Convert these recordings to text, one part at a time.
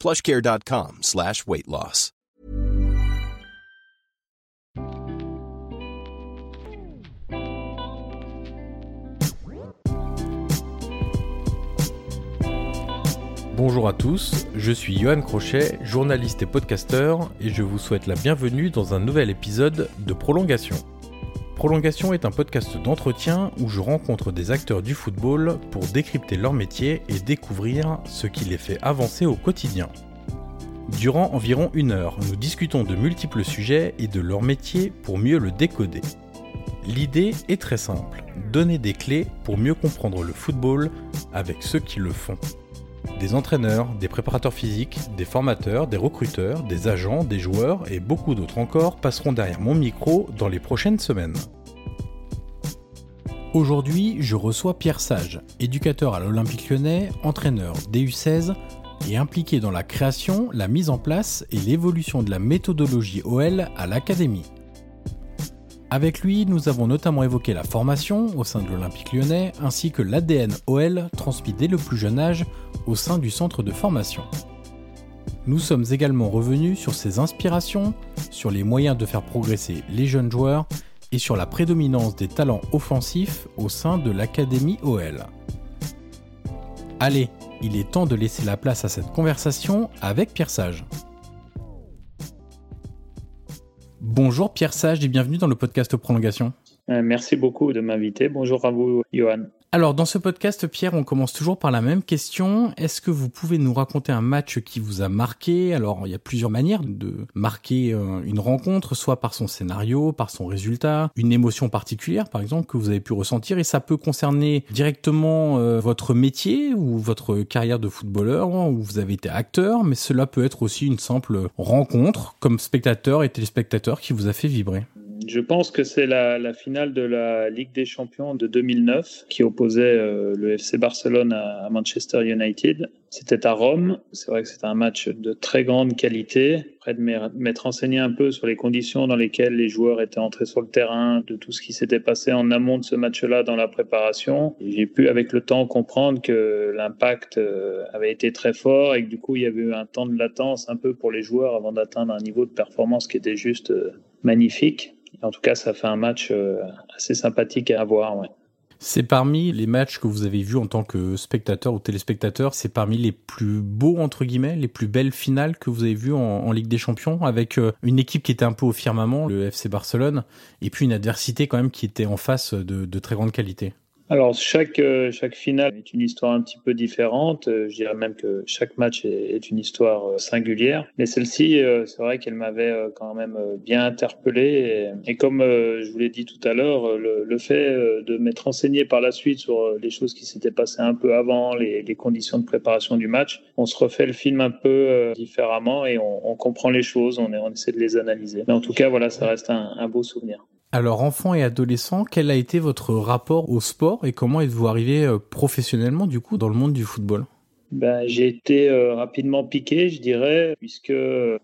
plushcare.com slash weight loss. Bonjour à tous, je suis Johan Crochet, journaliste et podcasteur, et je vous souhaite la bienvenue dans un nouvel épisode de Prolongation. Prolongation est un podcast d'entretien où je rencontre des acteurs du football pour décrypter leur métier et découvrir ce qui les fait avancer au quotidien. Durant environ une heure, nous discutons de multiples sujets et de leur métier pour mieux le décoder. L'idée est très simple, donner des clés pour mieux comprendre le football avec ceux qui le font. Des entraîneurs, des préparateurs physiques, des formateurs, des recruteurs, des agents, des joueurs et beaucoup d'autres encore passeront derrière mon micro dans les prochaines semaines. Aujourd'hui, je reçois Pierre Sage, éducateur à l'Olympique lyonnais, entraîneur DU16 et impliqué dans la création, la mise en place et l'évolution de la méthodologie OL à l'Académie. Avec lui, nous avons notamment évoqué la formation au sein de l'Olympique lyonnais ainsi que l'ADN OL transmis dès le plus jeune âge au sein du centre de formation. Nous sommes également revenus sur ses inspirations, sur les moyens de faire progresser les jeunes joueurs et sur la prédominance des talents offensifs au sein de l'Académie OL. Allez, il est temps de laisser la place à cette conversation avec Pierre Sage. Bonjour Pierre Sage et bienvenue dans le podcast Prolongation. Euh, merci beaucoup de m'inviter. Bonjour à vous, Johan. Alors, dans ce podcast, Pierre, on commence toujours par la même question. Est-ce que vous pouvez nous raconter un match qui vous a marqué? Alors, il y a plusieurs manières de marquer euh, une rencontre, soit par son scénario, par son résultat, une émotion particulière, par exemple, que vous avez pu ressentir. Et ça peut concerner directement euh, votre métier ou votre carrière de footballeur, où vous avez été acteur, mais cela peut être aussi une simple rencontre, comme spectateur et téléspectateur, qui vous a fait vibrer. Je pense que c'est la, finale de la Ligue des Champions de 2009 qui opposait euh, le FC Barcelone à, Manchester United. C'était à Rome. C'est vrai que c'était un match de très grande qualité. Près de m'être renseigné un peu sur les conditions dans lesquelles les joueurs étaient entrés sur le terrain, de tout ce qui s'était passé en amont de ce match-là dans la préparation. J'ai pu avec le temps comprendre que l'impact euh, avait été très fort et que du coup il y avait eu un temps de latence un peu pour les joueurs avant d'atteindre un niveau de performance qui était juste euh, magnifique. En tout cas, ça fait un match euh, assez sympathique à voir. Ouais. C'est parmi les matchs que vous avez vus en tant que spectateur ou téléspectateur, c'est parmi les plus beaux entre guillemets, les plus belles finales que vous avez vues en, Ligue des Champions, avec euh, une équipe qui était un peu au firmament, le FC Barcelone, et puis une adversité quand même qui était en face de, de très grande qualité. Alors chaque euh, chaque finale est une histoire un petit peu différente. Euh, je dirais même que chaque match est, une histoire euh, singulière. Mais celle-ci, c'est vrai qu'elle m'avait quand même bien interpellé. Et, comme je vous l'ai dit tout à l'heure, le, fait de m'être renseigné par la suite sur les choses qui s'étaient passées un peu avant, les, conditions de préparation du match, on se refait le film un peu différemment et on, comprend les choses, on, on, essaie de les analyser. Mais en tout cas, voilà, ça reste un beau souvenir. Alors, enfant et adolescent, quel a été votre rapport au sport et comment êtes-vous arrivé euh, professionnellement, du coup, dans le monde du football? Ben, J'ai été euh, rapidement piqué, je dirais, puisque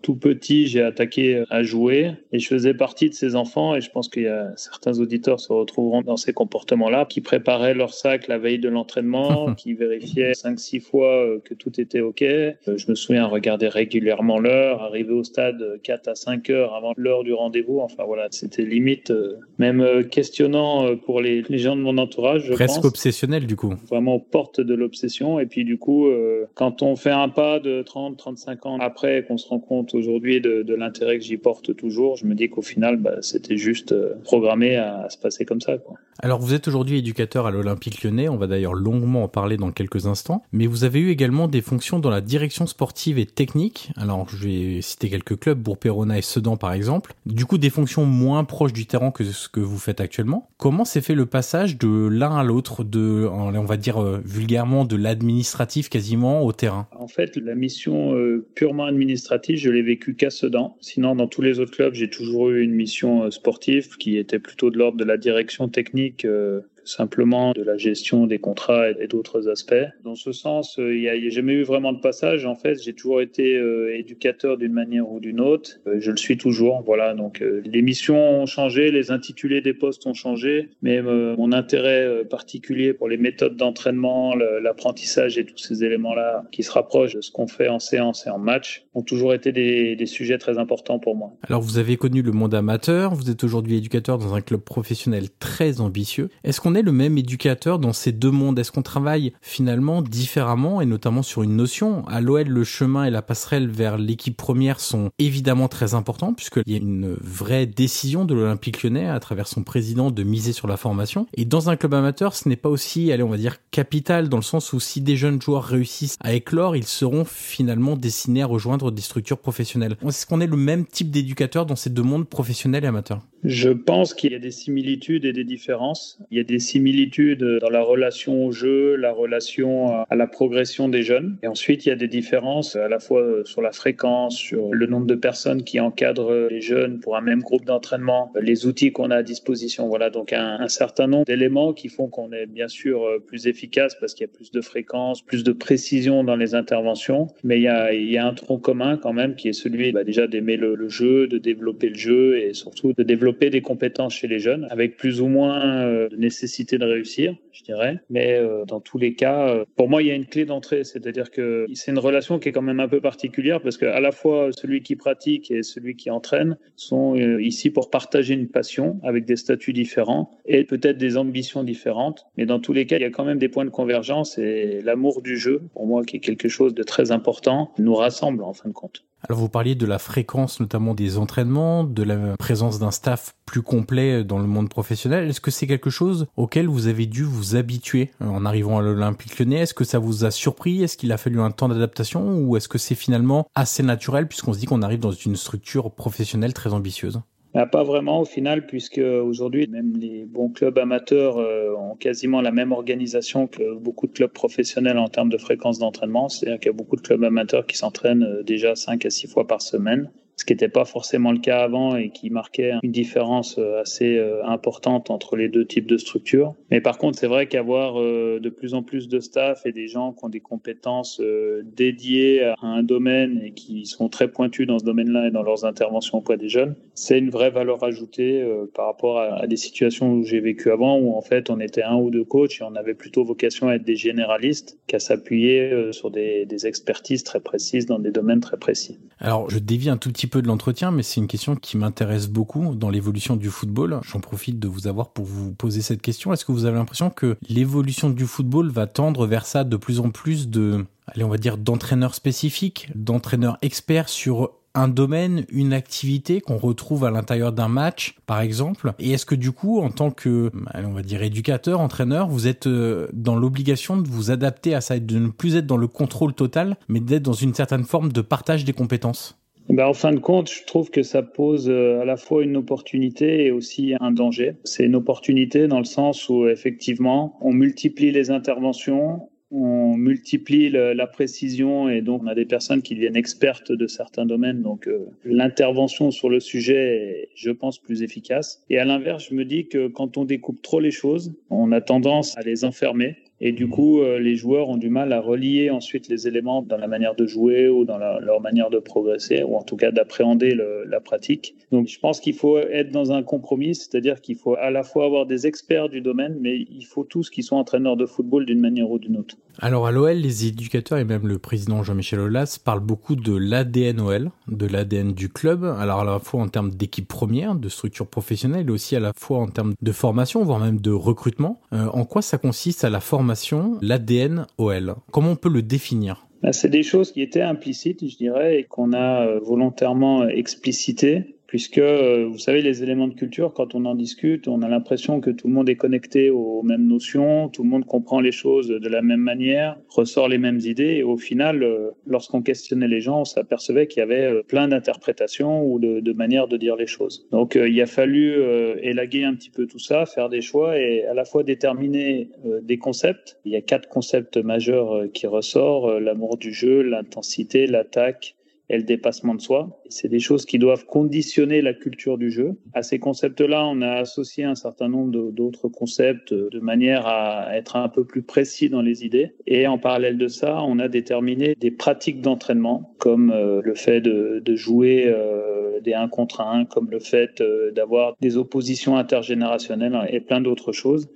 tout petit, j'ai attaqué à jouer et je faisais partie de ces enfants et je pense qu'il y a certains auditeurs se retrouveront dans ces comportements-là, qui préparaient leur sac la veille de l'entraînement, qui vérifiaient 5-6 fois euh, que tout était OK. Euh, je me souviens regarder régulièrement l'heure, arriver au stade 4 à 5 heures avant l'heure du rendez-vous. Enfin voilà, c'était limite même questionnant pour les, les gens de mon entourage. Je Presque obsessionnel du coup. Vraiment aux portes de l'obsession et puis du coup euh, quand on fait un pas de 30, 35 ans après, qu'on se rend compte aujourd'hui de, de l'intérêt que j'y porte toujours, je me dis qu'au final, bah, c'était juste euh, programmé à, se passer comme ça. Quoi. Alors vous êtes aujourd'hui éducateur à l'Olympique lyonnais, on va d'ailleurs longuement en parler dans quelques instants, mais vous avez eu également des fonctions dans la direction sportive et technique. Alors je vais citer quelques clubs, Bourg-Perona et Sedan par exemple. Du coup des fonctions moins proches du terrain que ce que vous faites actuellement. Comment s'est fait le passage de l'un à l'autre, de on va dire euh, vulgairement de l'administratif au terrain En fait, la mission euh, purement administrative, je l'ai vécue qu'à Sedan. Sinon, dans tous les autres clubs, j'ai toujours eu une mission euh, sportive qui était plutôt de l'ordre de la direction technique euh, simplement de la gestion des contrats et d'autres aspects. Dans ce sens, euh, il n'y a, jamais eu vraiment de passage. En fait, j'ai toujours été euh, éducateur d'une manière ou d'une autre. Euh, je le suis toujours. Voilà. Donc, les missions ont changé, les intitulés des postes ont changé, mais mon intérêt particulier pour les méthodes d'entraînement, l'apprentissage et tous ces éléments-là qui se rapprochent de ce qu'on fait en séance et en match ont toujours été des, des sujets très importants pour moi. Alors, vous avez connu le monde amateur. Vous êtes aujourd'hui éducateur dans un club professionnel très ambitieux. Est-ce qu'on est le même éducateur dans ces deux mondes? Est-ce qu'on travaille finalement différemment et notamment sur une notion? À l'OL, le chemin et la passerelle vers l'équipe première sont évidemment très importants puisqu'il y a une vraie décision de l'Olympique lyonnais à travers son président de miser sur la formation. Et dans un club amateur, ce n'est pas aussi, allez, on va dire, capital dans le sens où si des jeunes joueurs réussissent à éclore, ils seront finalement destinés à rejoindre des structures professionnelles. Est-ce qu'on est le même type d'éducateur dans ces deux mondes professionnels et amateurs? Je pense qu'il y a des similitudes et des différences. Il y a des similitudes dans la relation au jeu, la relation à la progression des jeunes. Et ensuite, il y a des différences à la fois sur la fréquence, sur le nombre de personnes qui encadrent les jeunes pour un même groupe d'entraînement, les outils qu'on a à disposition. Voilà, donc un, certain nombre d'éléments qui font qu'on est bien sûr plus efficace parce qu'il y a plus de fréquence, plus de précision dans les interventions. Mais il y a, un tronc commun quand même qui est celui bah, déjà d'aimer le, le, jeu, de développer le jeu et surtout de développer des compétences chez les jeunes avec plus ou moins euh, de nécessité de réussir, je dirais. Mais euh, dans tous les cas, euh, pour moi, il y a une clé d'entrée, c'est-à-dire que c'est une relation qui est quand même un peu particulière parce que à la fois celui qui pratique et celui qui entraîne sont euh, ici pour partager une passion avec des statuts différents et peut-être des ambitions différentes. Mais dans tous les cas, il y a quand même des points de convergence et l'amour du jeu, pour moi, qui est quelque chose de très important, nous rassemble en fin de compte. Alors vous parliez de la fréquence notamment des entraînements, de la présence d'un staff plus complet dans le monde professionnel. Est-ce que c'est quelque chose auquel vous avez dû vous habituer euh, en arrivant à l'Olympique lyonnais? Est-ce que ça vous a surpris? Est-ce qu'il a fallu un temps d'adaptation? Ou est-ce que c'est finalement assez naturel puisqu'on se dit qu'on arrive dans une structure professionnelle très ambitieuse? Pas vraiment au final, puisque aujourd'hui, même les bons clubs amateurs euh, ont quasiment la même organisation que beaucoup de clubs professionnels en termes de fréquence d'entraînement. C'est-à-dire qu'il y a beaucoup de clubs amateurs qui s'entraînent euh, déjà 5 à 6 fois par semaine ce qui n'était pas forcément le cas avant et qui marquait une différence euh, assez euh, importante entre les deux types de structures. Mais par contre, c'est vrai qu'avoir euh, de plus en plus de staff et des gens qui ont des compétences dédiées à un domaine et qui sont très pointus dans ce domaine-là et dans leurs interventions auprès des jeunes, c'est une vraie valeur ajoutée par rapport à des situations où j'ai vécu avant, où en fait on était un ou deux coachs et on avait plutôt vocation à être des généralistes qu'à s'appuyer sur des, expertises très précises dans des domaines très précis. Alors je dévie un tout petit peu de l'entretien, mais c'est une question qui m'intéresse beaucoup dans l'évolution du football. J'en profite de vous avoir pour vous poser cette question. Est-ce que vous avez l'impression que l'évolution du football va tendre vers ça de plus en plus de, allez, on va dire, d'entraîneurs spécifiques, d'entraîneurs experts sur un domaine, une activité qu'on retrouve à l'intérieur d'un match, par exemple? Et est-ce que du coup, en tant que, on va dire, éducateur, entraîneur, vous êtes euh, dans l'obligation de vous adapter à ça et de ne plus être dans le contrôle total, mais d'être dans une certaine forme de partage des compétences? Ben, en fin de compte, je trouve que ça pose euh, à la fois une opportunité et aussi un danger. C'est une opportunité dans le sens où effectivement, on multiplie les interventions, on multiplie la précision et donc on a des personnes qui deviennent expertes de certains domaines. Donc euh, l'intervention sur le sujet est, je pense, plus efficace. Et à l'inverse, je me dis que quand on découpe trop les choses, on a tendance à les enfermer Et du coup, euh, les joueurs ont du mal à relier ensuite les éléments dans la manière de jouer ou dans leur manière de progresser, ou en tout cas d'appréhender la pratique. Donc, je pense qu'il faut être dans un compromis, c'est-à-dire qu'il faut à la fois avoir des experts du domaine, mais il faut tous qui sont entraîneurs de football d'une manière ou d'une autre. Alors à l'OL, les éducateurs et même le président Jean-Michel Aulas parlent beaucoup de l'ADN OL, de l'ADN du club, alors à la fois en termes d'équipe première, de structure professionnelle, et aussi à la fois en termes de formation, voire même de recrutement. Euh, en quoi ça consiste à la formation, l'ADN OL Comment on peut le définir? Bah, c'est des choses qui étaient implicites, je dirais, et qu'on a euh, volontairement explicitées puisque euh, vous savez les éléments de culture quand on en discute on a l'impression que tout le monde est connecté aux mêmes notions tout le monde comprend les choses de la même manière ressort les mêmes idées et au final euh, lorsqu'on questionnait les gens on s'apercevait qu'il y avait euh, plein d'interprétations ou de, de, manières de dire les choses. Donc il a fallu élaguer un petit peu tout ça faire des choix et à la fois déterminer des concepts. Il y a quatre concepts majeurs qui ressortent l'amour du jeu l'intensité l'attaque et le dépassement de soi. C'est des choses qui doivent conditionner la culture du jeu. À ces concepts-là, on a associé un certain nombre d'autres concepts de manière à être un peu plus précis dans les idées. Et en parallèle de ça, on a déterminé des pratiques d'entraînement, comme euh, le fait de, jouer euh, des 1 contre 1, comme le fait euh, d'avoir des oppositions intergénérationnelles et plein d'autres choses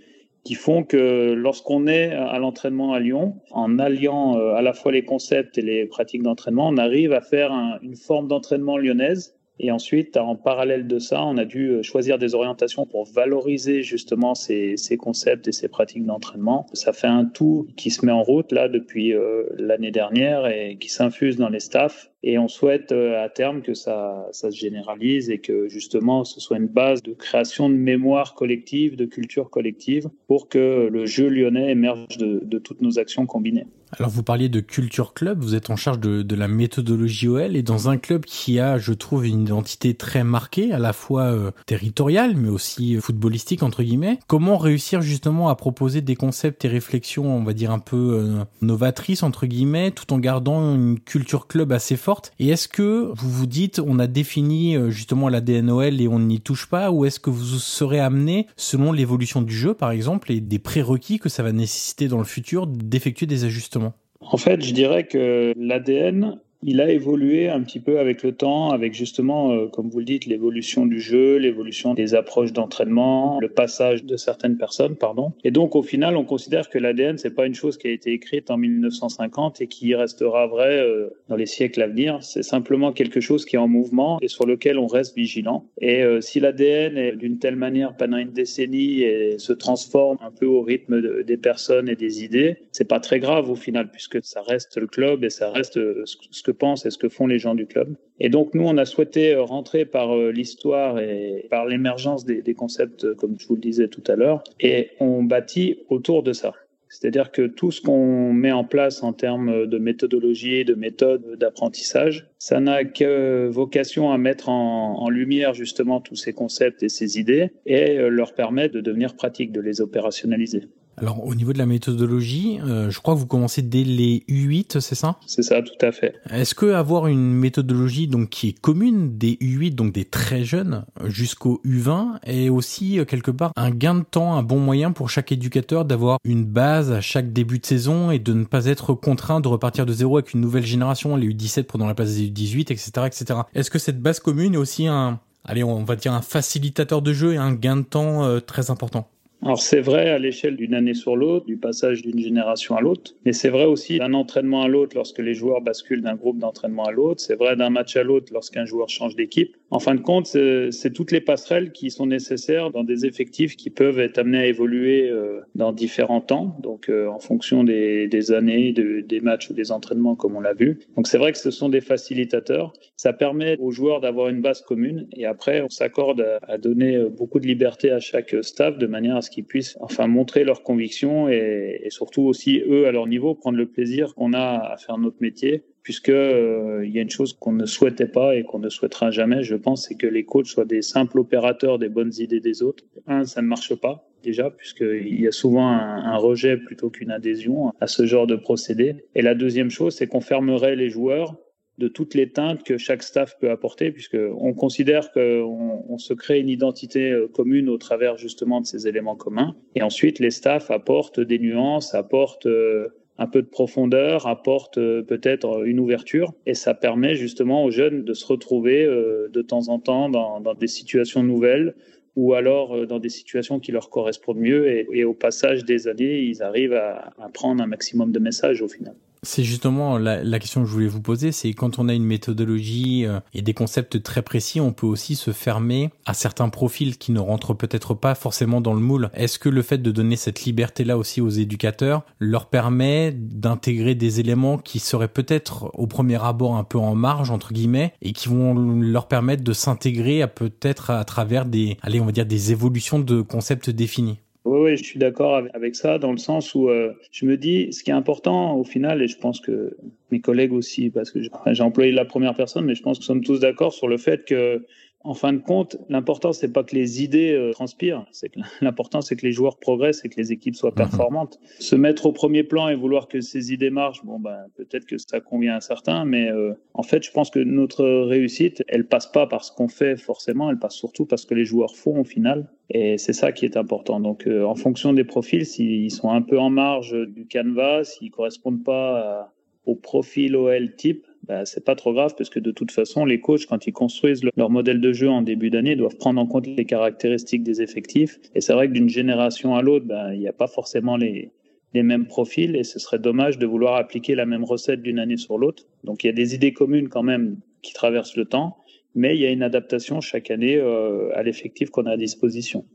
qui font que lorsqu'on est à l'entraînement à Lyon, en alliant euh, à la fois les concepts et les pratiques d'entraînement, on arrive à faire une forme d'entraînement lyonnaise. Et ensuite, en parallèle de ça, on a dû euh, choisir des orientations pour valoriser justement ces, concepts et ces pratiques d'entraînement. Ça fait un tout qui se met en route là depuis euh, l'année dernière et qui s'infuse dans les staffs et on souhaite euh, à terme que ça, ça se généralise et que justement ce soit une base de création de mémoire collective, de culture collective, pour que le jeu lyonnais émerge de, toutes nos actions combinées. Alors vous parliez de culture club, vous êtes en charge de, la méthodologie OL et dans un club qui a, je trouve, une identité très marquée, à la fois euh, territoriale mais aussi footballistique entre guillemets. Comment réussir justement à proposer des concepts et réflexions, on va dire un peu euh, novatrices entre guillemets, tout en gardant une culture club assez forte? Et est-ce que vous vous dites, on a défini euh, justement la DNOL et on n'y touche pas, ou est-ce que vous serez amené, selon l'évolution du jeu par exemple, et des prérequis que ça va nécessiter dans le futur, d'effectuer des ajustements? En fait, je dirais que l'ADN, il a évolué un petit peu avec le temps, avec justement, euh, comme vous le dites, l'évolution du jeu, l'évolution des approches d'entraînement, le passage de certaines personnes, pardon. Et donc, au final, on considère que l'ADN, c'est pas une chose qui a été écrite en 1950 et qui restera vraie euh, dans les siècles à venir. C'est simplement quelque chose qui est en mouvement et sur lequel on reste vigilant. Et euh, si l'ADN est d'une telle manière pendant une décennie et se transforme un peu au rythme des personnes et des idées, c'est pas très grave au final, puisque ça reste le club et ça reste ce que pensent et ce que font les gens du club. Et donc nous, on a souhaité euh, rentrer par euh, l'histoire et par l'émergence des, concepts, euh, comme je vous le disais tout à l'heure, et on bâtit autour de ça. C'est-à-dire que tout ce qu'on met en place en termes de méthodologie, de méthode d'apprentissage, ça n'a que vocation à mettre en, en, lumière justement tous ces concepts et ces idées et leur permettre de devenir pratiques, de les opérationnaliser. Alors au niveau de la méthodologie, euh, je crois que vous commencez dès les U8, c'est ça? C'est ça, tout à fait. Est-ce que avoir une méthodologie donc qui est commune des U8, donc des très jeunes, jusqu'au U20, est aussi euh, quelque part un gain de temps, un bon moyen pour chaque éducateur d'avoir une base à chaque début de saison et de ne pas être contraint de repartir de zéro avec une nouvelle génération, les U17 prenant la place des U18, etc., etc. Est-ce que cette base commune est aussi un, allez, on va dire un facilitateur de jeu et un gain de temps euh, très important? Alors c'est vrai à l'échelle d'une année sur l'autre, du passage d'une génération à l'autre, mais c'est vrai aussi d'un entraînement à l'autre lorsque les joueurs basculent d'un groupe d'entraînement à l'autre, c'est vrai d'un match à l'autre lorsqu'un joueur change d'équipe. En fin de compte, c'est toutes les passerelles qui sont nécessaires dans des effectifs qui peuvent être amenés à évoluer euh, dans différents temps, donc euh, en fonction des, années, de, des matchs ou des entraînements comme on l'a vu. Donc c'est vrai que ce sont des facilitateurs. Ça permet aux joueurs d'avoir une base commune et après on s'accorde à, à donner euh, beaucoup de liberté à chaque staff de manière à qu'ils puissent enfin montrer leurs convictions et, surtout aussi eux à leur niveau prendre le plaisir qu'on a à faire notre métier puisque euh, y a une chose qu'on ne souhaitait pas et qu'on ne souhaitera jamais je pense c'est que les coachs soient des simples opérateurs des bonnes idées des autres un ça ne marche pas déjà, puisqu'il y a souvent un rejet plutôt qu'une adhésion à ce genre de procédé. Et la deuxième chose, c'est qu'on fermerait les joueurs de toutes les teintes que chaque staff peut apporter, puisqu'on considère qu'on on se crée une identité euh, commune au travers justement de ces éléments communs. Et ensuite, les staffs apportent des nuances, apportent euh, un peu de profondeur, apportent euh, peut-être une ouverture, et ça permet justement aux jeunes de se retrouver de temps en temps dans, des situations nouvelles, ou alors dans des situations qui leur correspondent mieux, et, au passage des années, ils arrivent à prendre un maximum de messages au final. C'est justement la, question que je voulais vous poser, c'est quand on a une méthodologie euh, et des concepts très précis, on peut aussi se fermer à certains profils qui ne rentrent peut-être pas forcément dans le moule. Est-ce que le fait de donner cette liberté-là aussi aux éducateurs leur permet d'intégrer des éléments qui seraient peut-être au premier abord un peu en marge, entre guillemets, et qui vont leur permettre de s'intégrer à peut-être à travers des, allez, on va dire des évolutions de concepts définis? Oui, oui, je suis d'accord avec ça dans le sens où euh, je me dis, ce qui est important au final, et je pense que mes collègues aussi, parce que j'ai employé la première personne, mais je pense que nous sommes tous d'accord sur le fait que en fin de compte, l'important c'est pas que les idées euh, transpirent, c'est que l'important c'est que les joueurs progressent et que les équipes soient mhm. performantes. Se mettre au premier plan et vouloir que ces idées marchent, bon ben peut-être que ça convient à certains, mais euh, en fait, je pense que notre réussite, elle passe pas par ce qu'on fait forcément, elle passe surtout parce que les joueurs font au final. Et c'est ça qui est important. Donc, euh, en fonction des profils, s'ils sont un peu en marge du canevas, s'ils correspondent pas au profil OL type, bah, c'est pas trop grave parce que de toute façon, les coachs, quand ils construisent leur modèle de jeu en début d'année, doivent prendre en compte les caractéristiques des effectifs. Et c'est vrai que d'une génération à l'autre, bah, il n'y a pas forcément les, les mêmes profils et ce serait dommage de vouloir appliquer la même recette d'une année sur l'autre. Donc il y a des idées communes quand même qui traversent le temps, mais il y a une adaptation chaque année euh, à l'effectif qu'on a à disposition.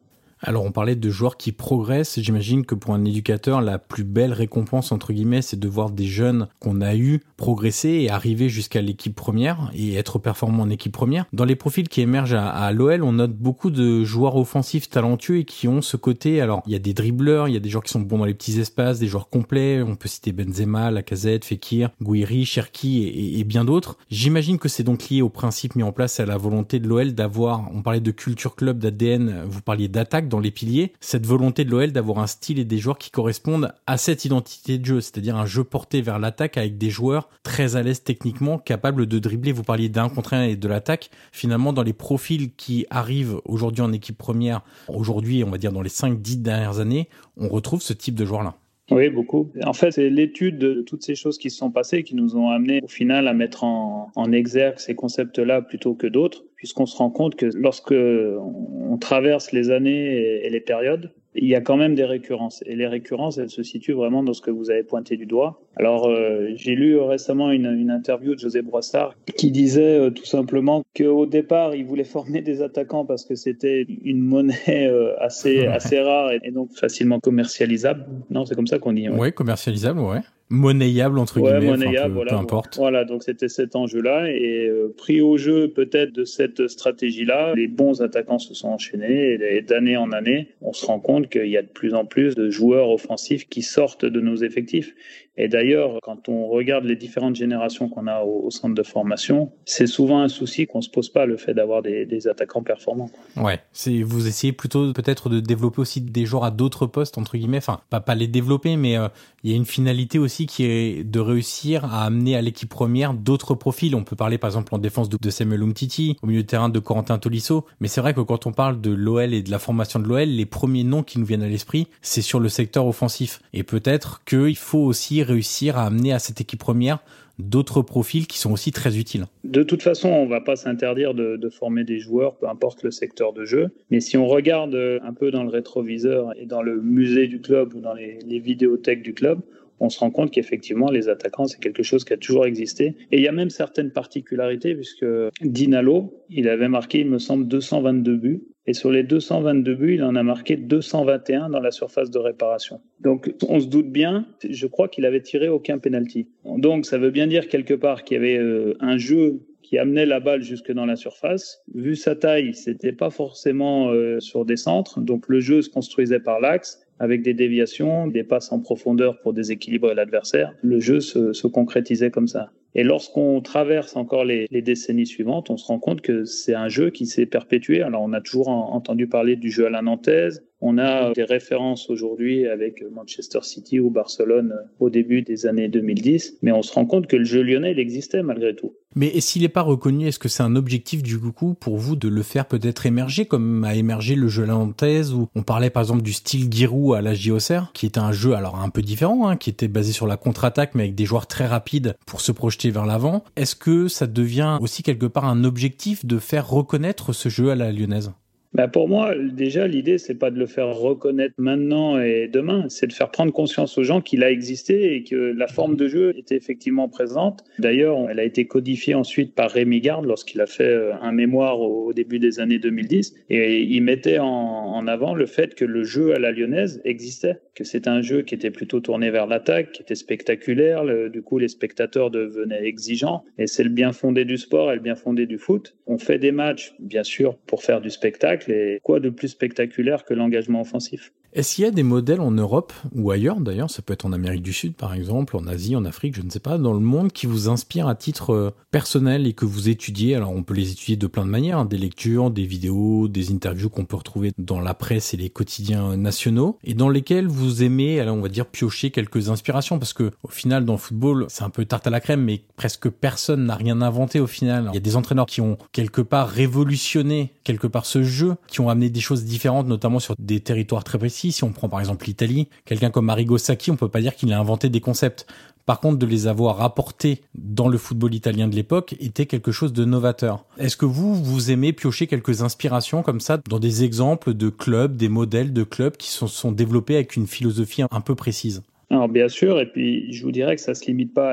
Alors on parlait de joueurs qui progressent. J'imagine que pour un éducateur, la plus belle récompense entre guillemets, c'est de voir des jeunes qu'on a eu progresser et arriver jusqu'à l'équipe première et être performant en équipe première. Dans les profils qui émergent à, l'OL, on note beaucoup de joueurs offensifs talentueux et qui ont ce côté. Alors il y a des dribbleurs, il y a des joueurs qui sont bons dans les petits espaces, des joueurs complets. On peut citer Benzema, Lacazette, Fekir, Gouiri, Cherki et, et bien d'autres. J'imagine que c'est donc lié au principe mis en place à la volonté de l'OL d'avoir. On parlait de culture club, d'ADN. Vous parliez d'attaque dans les piliers, cette volonté de l'OL d'avoir un style et des joueurs qui correspondent à cette identité de jeu, c'est-à-dire un jeu porté vers l'attaque avec des joueurs très à l'aise techniquement, capables de dribbler. Vous parliez d'un contre un et de l'attaque. Finalement, dans les profils qui arrivent aujourd'hui en équipe première, aujourd'hui, on va dire dans les 5-10 dernières années, on retrouve ce type de joueurs-là. Oui, beaucoup. En fait, c'est l'étude de toutes ces choses qui se sont passées qui nous ont amené au final à mettre en, en exergue ces concepts-là plutôt que d'autres puisqu'on se rend compte que lorsque on traverse les années et les périodes, il y a quand même des récurrences. Et les récurrences, elles se situent vraiment dans ce que vous avez pointé du doigt. Alors, euh, j'ai lu récemment une, une, interview de José Broissard qui disait euh, tout simplement qu'au départ, il voulait former des attaquants parce que c'était une monnaie euh, assez, assez rare et, donc facilement commercialisable. Non, c'est comme ça qu'on dit. Oui, commercialisable, ouais monnayable entre guillemets, monnayable, peu, voilà, importe. Voilà, donc c'était cet enjeu-là et euh, pris au jeu peut-être de cette stratégie-là, les bons attaquants se sont enchaînés et d'année en année, on se rend compte qu'il y a de plus en plus de joueurs offensifs qui sortent de nos effectifs. Et d'ailleurs, quand on regarde les différentes générations qu'on a au, centre de formation, c'est souvent un souci qu'on se pose pas le fait d'avoir des, attaquants performants. Ouais, vous essayez plutôt peut-être de développer aussi des joueurs à d'autres postes entre guillemets, enfin pas les développer, mais euh, il y a une finalité aussi qui est de réussir à amener à l'équipe première d'autres profils. On peut parler par exemple en défense de Samuel Umtiti, au milieu de terrain de Corentin Tolisso, mais c'est vrai que quand on parle de l'OL et de la formation de l'OL, les premiers noms qui nous viennent à l'esprit, c'est sur le secteur offensif. Et peut-être qu'il faut aussi réussir à amener à cette équipe première d'autres profils qui sont aussi très utiles. De toute façon, on ne va pas s'interdire de, former des joueurs, peu importe le secteur de jeu. Mais si on regarde un peu dans le rétroviseur et dans le musée du club ou dans les, les vidéothèques du club, on se rend compte qu'effectivement, les attaquants, c'est quelque chose qui a toujours existé. Et il y a même certaines particularités, puisque Dinalo, il avait marqué, il me semble, 222 buts. Et sur les 222 buts, il en a marqué 221 dans la surface de réparation. Donc, on se doute bien, je crois qu'il avait tiré aucun penalty. Donc, ça veut bien dire quelque part qu'il y avait euh, un jeu qui amenait la balle jusque dans la surface. Vu sa taille, c'était pas forcément euh, sur des centres, donc le jeu se construisait par l'axe avec des déviations, des passes en profondeur pour déséquilibrer l'adversaire. Le jeu se, concrétisait comme ça. Et lorsqu'on traverse encore les, les, décennies suivantes, on se rend compte que c'est un jeu qui s'est perpétué. Alors on a toujours entendu parler du jeu à la nantaise, On a des références aujourd'hui avec Manchester City ou Barcelone au début des années 2010, mais on se rend compte que le jeu lyonnais, il existait malgré tout. Mais s'il n'est pas reconnu, est-ce que c'est un objectif du coup pour vous de le faire peut-être émerger comme a émergé le jeu lantaise où on parlait par exemple du style Giroud à la JOCR, qui était un jeu alors un peu différent, hein, qui était basé sur la contre-attaque mais avec des joueurs très rapides pour se projeter vers l'avant. Est-ce que ça devient aussi quelque part un objectif de faire reconnaître ce jeu à la lyonnaise? Bah pour moi, déjà, l'idée, c'est pas de le faire reconnaître maintenant et demain, c'est de faire prendre conscience aux gens qu'il a existé et que la forme de jeu était effectivement présente. D'ailleurs, elle a été codifiée ensuite par Rémi Garde lorsqu'il a fait euh, un mémoire au début des années 2010 et il mettait en, avant le fait que le jeu à la lyonnaise existait, que c'était un jeu qui était plutôt tourné vers l'attaque, qui était spectaculaire, du coup, les spectateurs devenaient exigeants et c'est le bien fondé du sport et le bien fondé du foot. On fait des matchs, bien sûr, pour faire du spectacle et quoi de plus spectaculaire que l'engagement offensif? Est-ce qu'il y a des modèles en Europe ou ailleurs d'ailleurs, ça peut être en Amérique du Sud par exemple, en Asie, en Afrique, je ne sais pas, dans le monde qui vous inspirent à titre euh, personnel et que vous étudiez? Alors on peut les étudier de plein de manières, hein, des lectures, des vidéos, des interviews qu'on peut retrouver dans la presse et les quotidiens nationaux et dans lesquels vous aimez, alors on va dire piocher quelques inspirations parce que au final dans le football c'est un peu tarte à la crème mais presque personne n'a rien inventé au final. Il y a des entraîneurs qui ont quelque part révolutionné quelque part ce jeu, qui ont amené des choses différentes notamment sur des territoires très précis si on prend par exemple l'Italie, quelqu'un comme Arrigo Sacchi, on peut pas dire qu'il a inventé des concepts. Par contre, de les avoir apportés dans le football italien de l'époque était quelque chose de novateur. Est-ce que vous, vous aimez piocher quelques inspirations comme ça dans des exemples de clubs, des modèles de clubs qui se sont développés avec une philosophie un peu précise? Alors bien sûr, et puis je vous dirais que ça se limite pas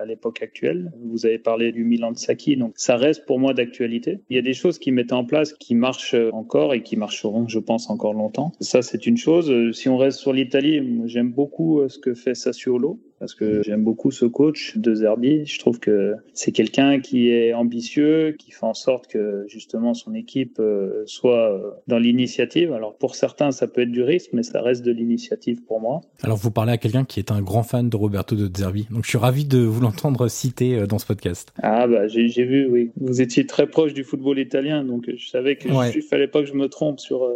à, l'époque actuelle. Vous avez parlé du Milan de Saki, donc ça reste pour moi d'actualité. Il y a des choses qui mettent en place qui marchent encore et qui marcheront, je pense, encore longtemps. Ça, c'est une chose. Si on reste sur l'Italie, j'aime beaucoup euh, ce que fait Sassuolo parce que j'aime beaucoup ce coach de Zerbi. Je trouve que c'est quelqu'un qui est ambitieux, qui fait en sorte que justement son équipe euh, soit euh, dans l'initiative. Alors pour certains, ça peut être du risque, mais ça reste de l'initiative pour moi. Alors vous parlez à quelqu'un qui est un grand fan de Roberto de Zerbi, donc je suis ravi de vous l'entendre citer euh, dans ce podcast. Ah bah j'ai vu, oui. Vous étiez très proche du football italien, donc je savais qu'il ne fallait pas que je me trompe sur,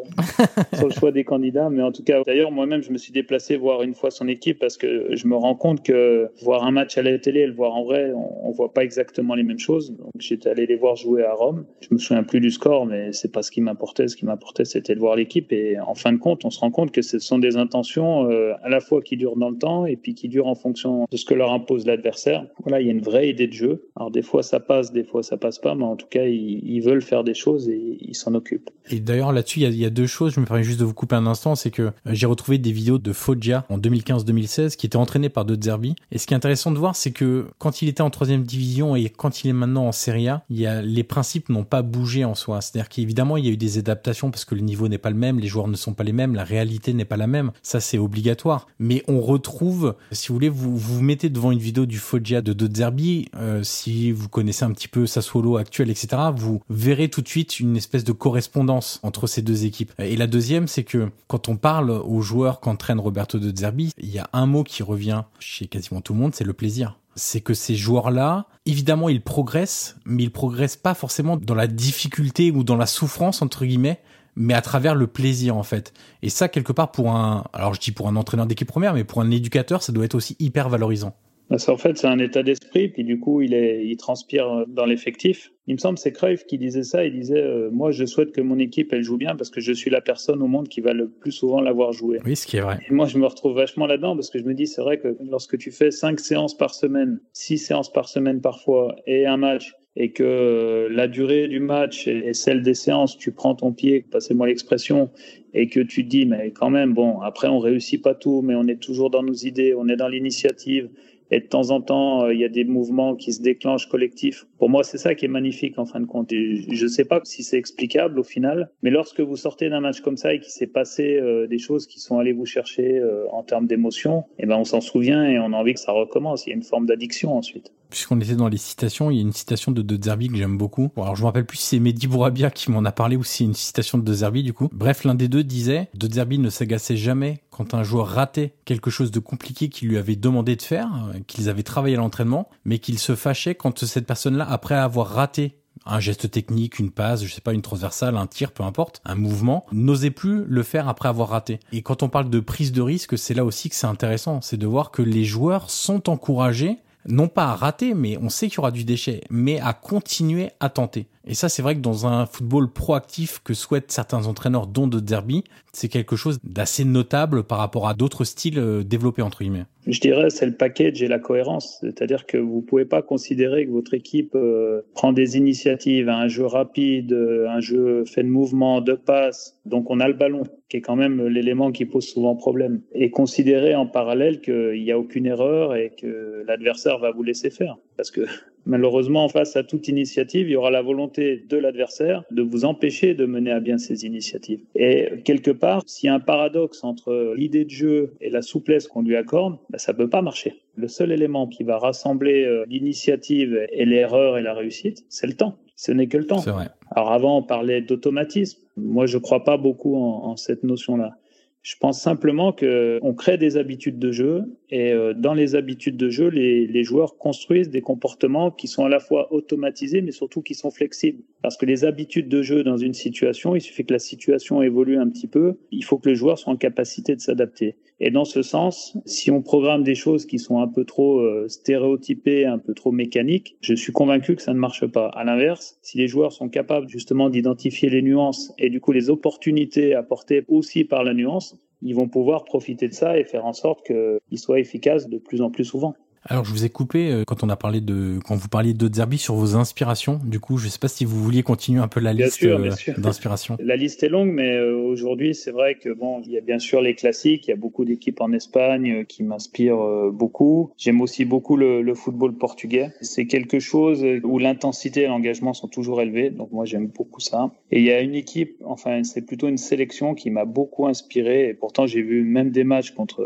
sur le choix des candidats, mais en tout cas, d'ailleurs moi-même je me suis déplacé voir une fois son équipe parce que je me rends compte que voir un match à la télé et le voir en vrai, on, voit pas exactement les mêmes choses. Donc j'étais allé les voir jouer à Rome. Je me souviens plus du score, mais c'est pas ce qui m'importait. Ce qui m'importait, c'était de voir l'équipe. Et en fin de compte, on se rend compte que ce sont des intentions euh, à la fois qui durent dans le temps et puis qui durent en fonction de ce que leur impose l'adversaire. Voilà, il y a une vraie idée de jeu. Alors des fois ça passe, des fois ça passe pas, mais en tout cas ils, veulent faire des choses et ils s'en occupent. Et d'ailleurs là-dessus, il y, a deux choses. Je me permets juste de vous couper un instant, c'est que euh, j'ai retrouvé des vidéos de Foggia en 2015-2016 qui était entraîné par De Et ce qui est intéressant de voir, c'est que quand il était en troisième division et quand il est maintenant en Serie A, il y a, les principes n'ont pas bougé en soi. C'est-à-dire qu'évidemment, il y a eu des adaptations parce que le niveau n'est pas le même, les joueurs ne sont pas les mêmes, la réalité n'est pas la même. Ça, c'est obligatoire. Mais on retrouve, si vous voulez, vous vous, mettez devant une vidéo du Foggia de De Zerbi, euh, si vous connaissez un petit peu Sassuolo actuel, etc., vous verrez tout de suite une espèce de correspondance entre ces deux équipes. Et la deuxième, c'est que quand on parle aux joueurs qu'entraîne Roberto De Zerbi, il y a un mot qui revient chez quasiment tout le monde, c'est le plaisir. C'est que ces joueurs-là, évidemment, ils progressent, mais ils progressent pas forcément dans la difficulté ou dans la souffrance, entre guillemets, mais à travers le plaisir, en fait. Et ça, quelque part, pour un, alors je dis pour un entraîneur d'équipe première, mais pour un éducateur, ça doit être aussi hyper valorisant. Parce qu'en fait, c'est un état d'esprit, puis du coup, il, est, il transpire dans l'effectif. Il me semble c'est Cruyff qui disait ça. Il disait euh, Moi, je souhaite que mon équipe, elle joue bien parce que je suis la personne au monde qui va le plus souvent l'avoir joué. Oui, ce qui est vrai. Et moi, je me retrouve vachement là-dedans parce que je me dis C'est vrai que lorsque tu fais cinq séances par semaine, six séances par semaine parfois, et un match, et que la durée du match et celle des séances, tu prends ton pied, passez-moi l'expression, et que tu te dis, mais quand même, bon, après, on réussit pas tout, mais on est toujours dans nos idées, on est dans l'initiative, et de temps en temps, euh, il y a des mouvements qui se déclenchent collectifs. Pour moi, c'est ça qui est magnifique en fin de compte. je ne sais pas si c'est explicable au final, mais lorsque vous sortez d'un match comme ça et qu'il s'est passé euh, des choses qui sont allées vous chercher euh, en termes d'émotion, eh ben on s'en souvient et on a envie que ça recommence. Il y a une forme d'addiction ensuite puisqu'on était dans les citations, il y a une citation de De Zerbi que j'aime beaucoup. Bon, alors je me rappelle plus si c'est Mehdi Bourabia qui m'en a parlé ou si c'est une citation de De Zerbi du coup. Bref, l'un des deux disait De Zerbi ne s'agaçait jamais quand un joueur ratait quelque chose de compliqué qu'il lui avait demandé de faire, qu'ils avaient travaillé à l'entraînement, mais qu'il se fâchait quand cette personne-là, après avoir raté un geste technique, une passe, je sais pas, une transversale, un tir, peu importe, un mouvement, n'osait plus le faire après avoir raté. Et quand on parle de prise de risque, c'est là aussi que c'est intéressant, c'est de voir que les joueurs sont encouragés non pas à rater, mais on sait qu'il y aura du déchet, mais à continuer à tenter. Et ça, c'est vrai que dans un football proactif que souhaitent certains entraîneurs, dont de Derby, c'est quelque chose d'assez notable par rapport à d'autres styles euh, développés, entre guillemets. Je dirais, c'est le package et la cohérence. C'est-à-dire que vous pouvez pas considérer que votre équipe euh, prend des initiatives, un jeu rapide, un jeu fait de mouvement, de passe, donc on a le ballon, qui est quand même l'élément qui pose souvent problème, et considérer en parallèle qu'il n'y a aucune erreur et que l'adversaire va vous laisser faire. Parce que Malheureusement, face à toute initiative, il y aura la volonté de l'adversaire de vous empêcher de mener à bien ces initiatives. Et quelque part, s'il y a un paradoxe entre l'idée de jeu et la souplesse qu'on lui accorde, ben, ça ne peut pas marcher. Le seul élément qui va rassembler euh, l'initiative et l'erreur et la réussite, c'est le temps. Ce n'est que le temps. Alors avant, on parlait d'automatisme. Moi, je ne crois pas beaucoup en, en cette notion-là. Je pense simplement qu'on crée des habitudes de jeu et euh, dans les habitudes de jeu, les, les, joueurs construisent des comportements qui sont à la fois automatisés mais surtout qui sont flexibles. Parce que les habitudes de jeu dans une situation, il suffit que la situation évolue un petit peu, il faut que le joueur soit en capacité de s'adapter. Et dans ce sens, si on programme des choses qui sont un peu trop euh, stéréotypées, un peu trop mécaniques, je suis convaincu que ça ne marche pas. À l'inverse, si les joueurs sont capables justement d'identifier les nuances et du coup les opportunités apportées aussi par la nuance, ils vont pouvoir profiter de ça et faire en sorte qu'ils soient efficaces de plus en plus souvent. Alors je vous ai coupé euh, quand on a parlé de quand vous parliez de Derby sur vos inspirations. Du coup, je ne sais pas si vous vouliez continuer un peu la liste euh, d'inspirations. La liste est longue, mais euh, aujourd'hui c'est vrai que bon, il y a bien sûr les classiques. Il y a beaucoup d'équipes en Espagne qui m'inspirent beaucoup. J'aime aussi beaucoup le, le, football portugais. C'est quelque chose où l'intensité et l'engagement sont toujours élevés. Donc moi j'aime beaucoup ça. Et il y a une équipe, enfin c'est plutôt une sélection qui m'a beaucoup inspiré. Et pourtant j'ai vu même des matchs contre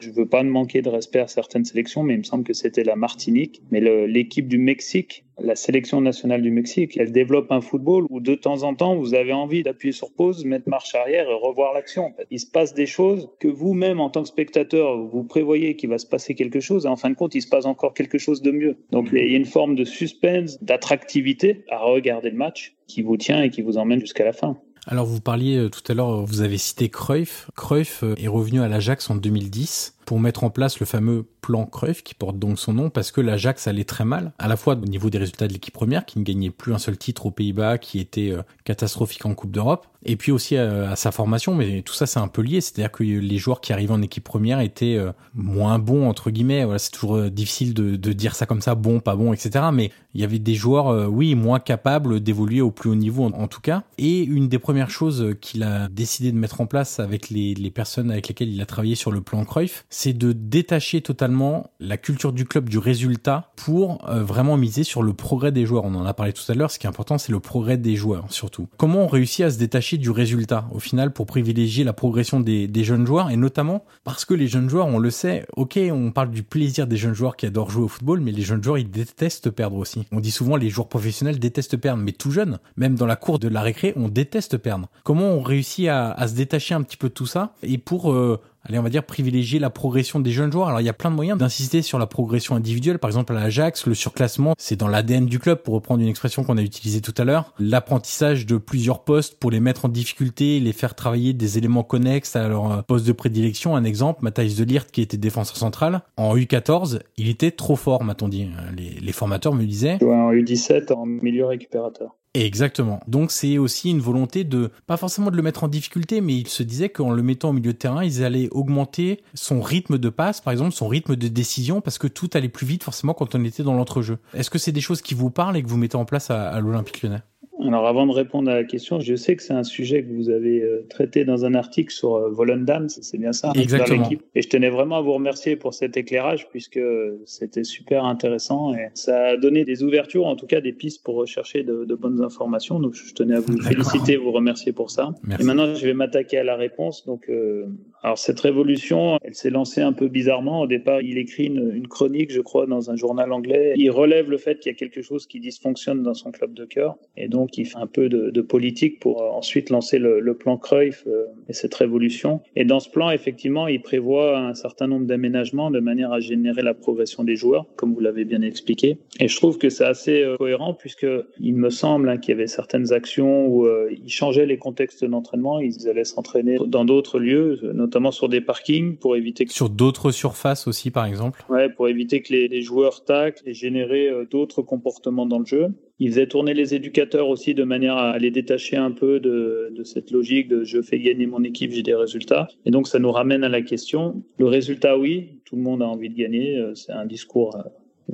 je veux pas manquer de respect à certaines sélections, mais il me semble que c'était la Martinique. Mais l'équipe du Mexique, la sélection nationale du Mexique, elle développe un football où de temps en temps, vous avez envie d'appuyer sur pause, mettre marche arrière et revoir l'action. Il se passe des choses que vous-même, en tant que spectateur, vous prévoyez qu'il va se passer quelque chose, et en fin de compte, il se passe encore quelque chose de mieux. Donc il y a une forme de suspense, d'attractivité à regarder le match qui vous tient et qui vous emmène jusqu'à la fin. Alors vous parliez euh, tout à l'heure, vous avez cité Cruyff. Cruyff euh, est revenu à l'Ajax en 2010 pour mettre en place le fameux plan Cruyff qui porte donc son nom parce que l'Ajax allait très mal, à la fois au niveau des résultats de l'équipe première qui ne gagnait plus un seul titre aux Pays-Bas, qui était euh, catastrophique en Coupe d'Europe, et puis aussi à, sa formation, mais tout ça c'est un peu lié, c'est-à-dire que les joueurs qui arrivaient en équipe première étaient euh, moins bons entre guillemets. Voilà, c'est toujours euh, difficile de, de, dire ça comme ça, bon, pas bon, etc. Mais il y avait des joueurs, oui, moins capables d'évoluer au plus haut niveau en, tout cas. Et une des premières choses qu'il a décidé de mettre en place avec les, les personnes avec lesquelles il a travaillé sur le plan Cruyff, c'est de détacher totalement la culture du club du résultat pour euh, vraiment miser sur le progrès des joueurs. On en a parlé tout à l'heure, ce qui est important, c'est le progrès des joueurs surtout. Comment on réussit à se détacher du résultat au final pour privilégier la progression des, jeunes joueurs? Et notamment parce que les jeunes joueurs, on le sait, ok, on parle du plaisir des jeunes joueurs qui adorent jouer au football, mais les jeunes joueurs, ils détestent perdre aussi. On dit souvent les joueurs professionnels détestent perdre, mais tout jeune, même dans la cour de la récré, on déteste perdre. Comment on réussit à, à se détacher un petit peu de tout ça? Et pour euh, allez, on va dire privilégier la progression des jeunes joueurs. Alors il y a plein de moyens d'insister sur la progression individuelle. Par exemple, à l'Ajax, le surclassement, c'est dans l'ADN du club, pour reprendre une expression qu'on a utilisée tout à l'heure. L'apprentissage de plusieurs postes pour les mettre en difficulté, les faire travailler des éléments connexes à leur euh, poste de prédilection. Un exemple, Matthijs de Liert, qui était défenseur central, en U14, il était trop fort, m'a-t-on dit. Les, les, formateurs me disaient. en U17, en milieu récupérateur. Exactement. Donc c'est aussi une volonté de, pas forcément de le mettre en difficulté, mais il se disait qu'en le mettant au milieu de terrain, ils allaient augmenter son rythme de passe, par exemple son rythme de décision, parce que tout allait plus vite forcément quand on était dans l'entrejeu. Est-ce que c'est des choses qui vous parlent et que vous mettez en place à, à l'Olympique lyonnais? Alors avant de répondre à la question, je sais que c'est un sujet que vous avez euh, traité dans un article sur euh, Volendam, c'est bien ça Exactement. Et je tenais vraiment à vous remercier pour cet éclairage puisque c'était super intéressant et ça a donné des ouvertures, en tout cas des pistes pour rechercher de, de bonnes informations. Donc je tenais à vous féliciter, vous remercier pour ça. Merci. Et maintenant je vais m'attaquer à la réponse. Donc euh, Alors cette révolution, elle s'est lancée un peu bizarrement. Au départ, il écrit une, chronique, je crois, dans un journal anglais. Il relève le fait qu'il y a quelque chose qui dysfonctionne dans son club de cœur, et donc il fait un peu de, politique pour euh, ensuite lancer le, plan Cruyff euh, et cette révolution. Et dans ce plan, effectivement, il prévoit un certain nombre d'aménagements de manière à générer la progression des joueurs, comme vous l'avez bien expliqué. Et je trouve que c'est assez euh, cohérent puisque il me semble hein, qu'il y avait certaines actions où ils changeaient les contextes d'entraînement, ils allaient s'entraîner dans d'autres lieux, notamment notamment sur des parkings pour éviter que... Sur d'autres surfaces aussi, par exemple Ouais, pour éviter que les, joueurs taclent et générer euh, d'autres comportements dans le jeu. Ils faisaient tourner les éducateurs aussi de manière à les détacher un peu de, de cette logique de je fais gagner mon équipe, j'ai des résultats. Et donc ça nous ramène à la question. Le résultat, oui, tout le monde a envie de gagner. Euh, c'est un discours euh,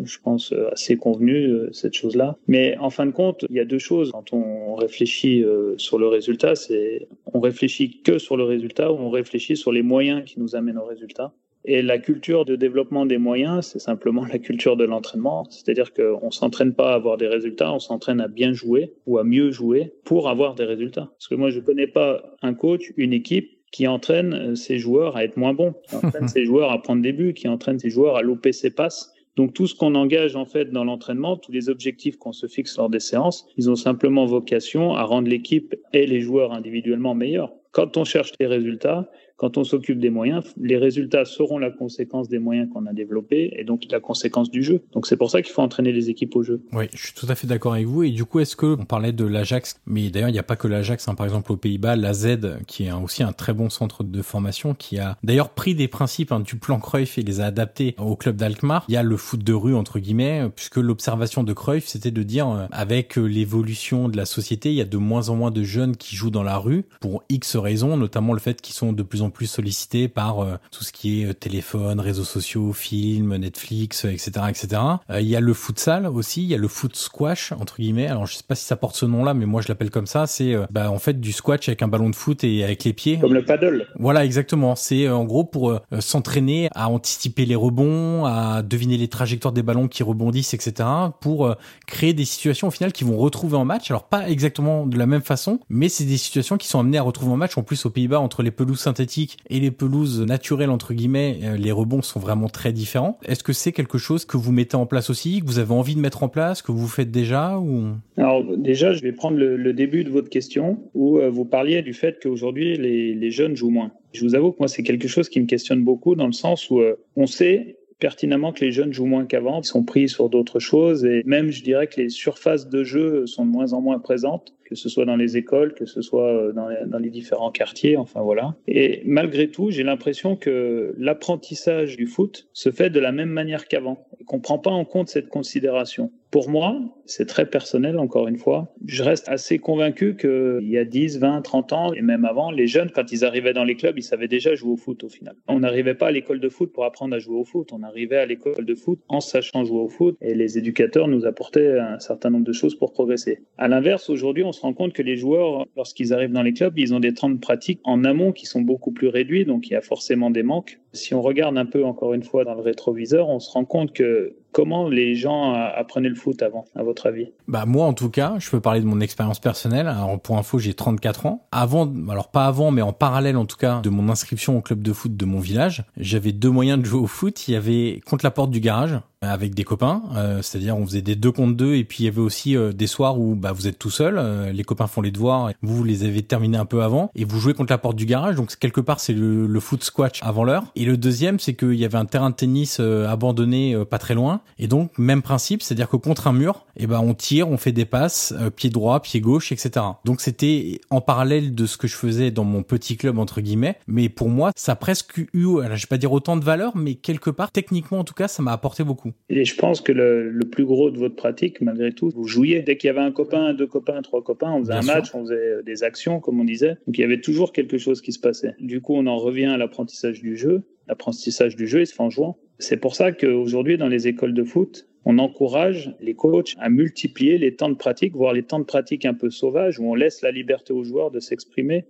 je pense, euh, assez convenu, euh, cette chose-là. Mais en fin de compte, il y a deux choses. Quand on réfléchit euh, sur le résultat, c'est on réfléchit que sur le résultat ou on réfléchit sur les moyens qui nous amènent au résultat. Et la culture de développement des moyens, c'est simplement la culture de l'entraînement. C'est-à-dire qu'on ne s'entraîne pas à avoir des résultats, on s'entraîne à bien jouer ou à mieux jouer pour avoir des résultats. Parce que moi, je ne connais pas un coach, une équipe qui entraîne ses joueurs à être moins bons, qui entraîne ses joueurs à prendre des buts, qui entraîne ses joueurs à louper ses passes donc tout ce qu'on engage en fait dans l'entraînement, tous les objectifs qu'on se fixe lors des séances, ils ont simplement vocation à rendre l'équipe et les joueurs individuellement meilleurs. Quand on cherche des résultats, quand on s'occupe des moyens, les résultats seront la conséquence des moyens qu'on a développés et donc la conséquence du jeu. Donc c'est pour ça qu'il faut entraîner les équipes au jeu. Oui, je suis tout à fait d'accord avec vous. Et du coup, est-ce que on parlait de l'Ajax, mais d'ailleurs il n'y a pas que l'Ajax. Hein. par exemple aux Pays-Bas, la Z, qui est aussi un très bon centre de formation, qui a d'ailleurs pris des principes hein, du plan Cruyff et les a adaptés au club d'Alkmaar. Il y a le foot de rue entre guillemets, puisque l'observation de Cruyff, c'était de dire euh, avec euh, l'évolution de la société, il y a de moins en moins de jeunes qui jouent dans la rue pour X raisons, notamment le fait qu'ils sont de plus en plus sollicités par euh, tout ce qui est euh, téléphone, réseaux sociaux, films, Netflix, etc., euh, etc. Il y a le futsal aussi, il y a le foot squash entre guillemets. Alors je sais pas si ça porte ce nom-là, mais moi je l'appelle comme ça. C'est bah en fait du squash avec un ballon de foot et avec les pieds. Comme le paddle. Voilà exactement. C'est en gros pour s'entraîner à anticiper les rebonds, à deviner les trajectoires des ballons qui rebondissent, etc. Pour créer des situations au final qui vont retrouver en match. Alors pas exactement de la même façon, mais c'est des situations qui sont amenées à retrouver en match. En plus aux Pays-Bas entre les pelouses synthétiques et les pelouses naturelles entre guillemets, euh, les rebonds sont vraiment très différents. Est-ce que c'est quelque chose que vous mettez en place aussi, que vous avez envie de mettre en place, que vous faites déjà ou? Alors déjà, je vais prendre le, début de votre question où euh, vous parliez du fait qu'aujourd'hui les, les, jeunes jouent moins. Je vous avoue que moi c'est quelque chose qui me questionne beaucoup dans le sens où euh, on sait pertinemment que les jeunes jouent moins qu'avant, ils sont pris sur d'autres choses et même je dirais que les surfaces de jeu sont de moins en moins présentes que ce soit dans les écoles, que ce soit euh, dans les, différents quartiers, enfin voilà. Et malgré tout, j'ai l'impression que l'apprentissage du foot se fait de la même manière qu'avant et qu'on prend pas en compte cette considération. Pour moi, c'est très personnel, encore une fois. Je reste assez convaincu qu'il y a 10, 20, 30 ans, et même avant, les jeunes, quand ils arrivaient dans les clubs, ils savaient déjà jouer au foot au final. On n'arrivait pas à l'école de foot pour apprendre à jouer au foot. On arrivait à l'école de foot en sachant jouer au foot, et les éducateurs nous apportaient un certain nombre de choses pour progresser. À l'inverse, aujourd'hui, on se rend compte que les joueurs, lorsqu'ils arrivent dans les clubs, ils ont des temps de pratique en amont qui sont beaucoup plus réduits, donc il y a forcément des manques. Si on regarde un peu, encore une fois, dans le rétroviseur, on se rend compte que Comment les gens apprenaient le foot avant, à votre avis? Bah moi en tout cas, je peux parler de mon expérience personnelle. Alors pour info, j'ai 34 ans. Avant, alors pas avant, mais en parallèle en tout cas de mon inscription au club de foot de mon village, j'avais deux moyens de jouer au foot. Il y avait contre la porte du garage avec des copains, euh, c'est-à-dire on faisait des deux contre deux et puis il y avait aussi euh, des soirs où bah vous êtes tout seul, euh, les copains font les devoirs, vous les avez terminés un peu avant et vous jouez contre la porte du garage, donc quelque part c'est le, le, foot squash avant l'heure. Et le deuxième c'est qu'il y avait un terrain de tennis abandonné pas très loin et donc même principe, c'est-à-dire que contre un mur, et eh ben on tire, on fait des passes, pied droit, pied gauche, etc. Donc c'était en parallèle de ce que je faisais dans mon petit club entre guillemets, mais pour moi ça a presque eu, je vais pas dire autant de valeur, mais quelque part techniquement en tout cas ça m'a apporté beaucoup. Et je pense que le, plus gros de votre pratique, malgré tout, vous jouiez. Dès qu'il y avait un copain, deux copains, trois copains, on faisait un match, on faisait des actions, comme on disait. Donc il y avait toujours quelque chose qui se passait. Du coup, on en revient à l'apprentissage du jeu. L'apprentissage du jeu, il se fait en jouant. C'est pour ça qu'aujourd'hui, dans les écoles de foot, on encourage les coachs à multiplier les temps de pratique, voire les temps de pratique un peu sauvages, où on laisse la liberté aux joueurs de s'exprimer.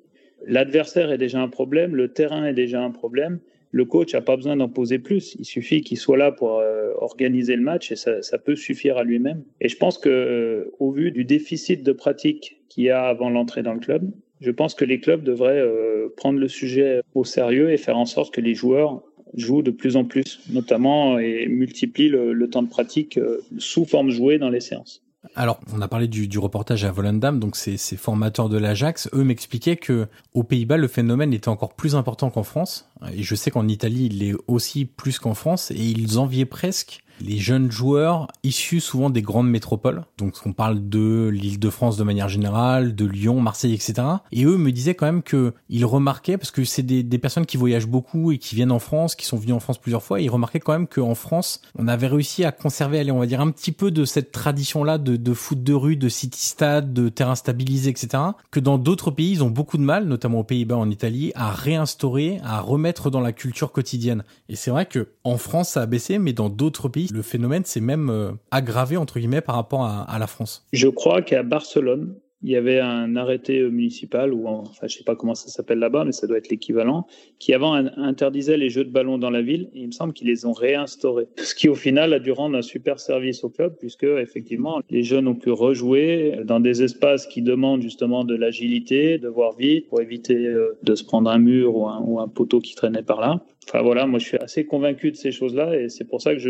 L'adversaire est déjà un problème, le terrain est déjà un problème, le coach n'a pas besoin d'en poser plus. Il suffit qu'il soit là pour euh, organiser le match et ça, peut suffire à lui-même. Et je pense que, euh, au vu du déficit de pratique qu'il y a avant l'entrée dans le club, je pense que les clubs devraient euh, prendre le sujet au sérieux et faire en sorte que les joueurs jouent de plus en plus, notamment et multiplient le, temps de pratique sous forme jouée dans les séances. Alors, on a parlé du, reportage à Volendam, donc ces, ces formateurs de l'Ajax, eux m'expliquaient que aux Pays-Bas, le phénomène était encore plus important qu'en France. Et je sais qu'en Italie, il est aussi plus qu'en France, et ils enviaient presque les jeunes joueurs issus souvent des grandes métropoles. Donc on parle de l'île de manière générale, de Lyon, Marseille, etc. Et eux me disaient quand même que ils remarquaient, parce que c'est des, personnes qui voyagent beaucoup et qui viennent en France, qui sont venus en France plusieurs fois, et ils remarquaient quand même qu'en France, on avait réussi à conserver, allez, on va dire un petit peu de cette tradition-là de, foot de rue, de city-stade, de terrain stabilisé, etc. Que dans d'autres pays, ils ont beaucoup de mal, notamment aux Pays-Bas, en Italie, à réinstaurer, à remettre dans la culture quotidienne. Et c'est vrai que en France, ça a baissé, mais dans d'autres pays, le phénomène s'est même euh, aggravé entre guillemets par rapport à, la France. Je crois qu'à Barcelone, il y avait un arrêté municipal, ou enfin, je sais pas comment ça s'appelle là-bas, mais ça doit être l'équivalent, qui avant interdisait les jeux de ballon dans la ville. Et il me semble qu'ils les ont réinstaurés. Ce qui, au final, a dû rendre un super service au club, puisque, effectivement, les jeunes ont pu rejouer dans des espaces qui demandent justement de l'agilité, de voir vite, pour éviter euh, de se prendre un mur ou un, poteau qui traînait par là. Enfin voilà, moi je suis assez convaincu de ces choses-là et c'est pour ça que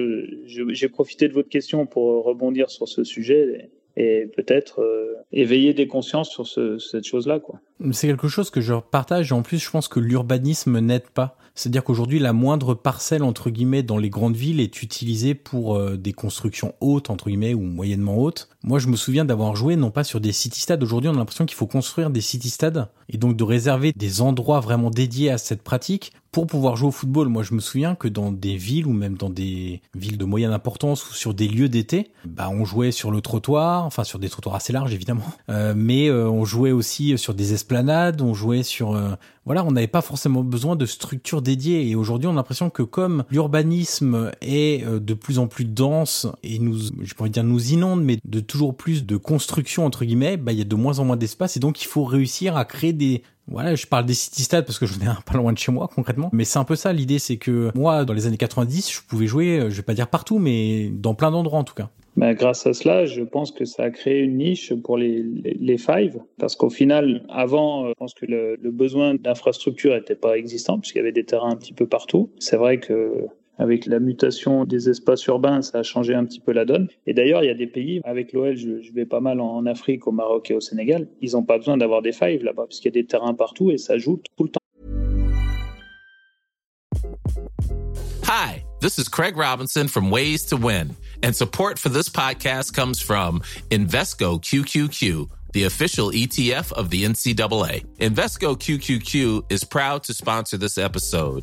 j'ai profité de votre question pour rebondir sur ce sujet et, peut-être euh, éveiller des consciences sur ce, cette chose-là. C'est quelque chose que je partage en plus je pense que l'urbanisme n'aide pas. C'est-à-dire qu'aujourd'hui la moindre parcelle entre guillemets dans les grandes villes est utilisée pour euh, des constructions hautes entre guillemets ou moyennement hautes. Moi je me souviens d'avoir joué non pas sur des city-stades. Aujourd'hui on a l'impression qu'il faut construire des city-stades et donc de réserver des endroits vraiment dédiés à cette pratique pour pouvoir jouer au football, moi je me souviens que dans des villes ou même dans des villes de moyenne importance ou sur des lieux d'été, bah on jouait sur le trottoir, enfin sur des trottoirs assez larges évidemment, euh, mais euh, on jouait aussi sur des esplanades, on jouait sur euh, voilà, on n'avait pas forcément besoin de structures dédiées. Et aujourd'hui on a l'impression que comme l'urbanisme est de plus en plus dense et nous je pourrais dire nous inonde mais de toujours plus de construction entre guillemets, bah il y a de moins en moins d'espace et donc il faut réussir à créer des voilà, je parle des city-stades parce que je ai un pas loin de chez moi concrètement, mais c'est un peu ça l'idée, c'est que moi dans les années 90, je pouvais jouer, euh, je vais pas dire partout, mais dans plein d'endroits en tout cas. Mais grâce à cela, je pense que ça a créé une niche pour les, les, five, parce qu'au final, avant, euh, je pense que le, le besoin d'infrastructure n'était pas existant, puisqu'il y avait des terrains un petit peu partout. C'est vrai que avec la mutation des espaces urbains, ça a changé un petit peu la donne. Et d'ailleurs, il y a des pays, avec l'OL, je, vais pas mal en, Afrique, au Maroc et au Sénégal, ils n'ont pas besoin d'avoir des fives là-bas, parce qu'il y a des terrains partout et ça joue tout le temps. Hi, this is Craig Robinson from Ways to Win, and support for this podcast comes from Invesco QQQ. the official ETF of the NCAA. Invesco QQQ is proud to sponsor this episode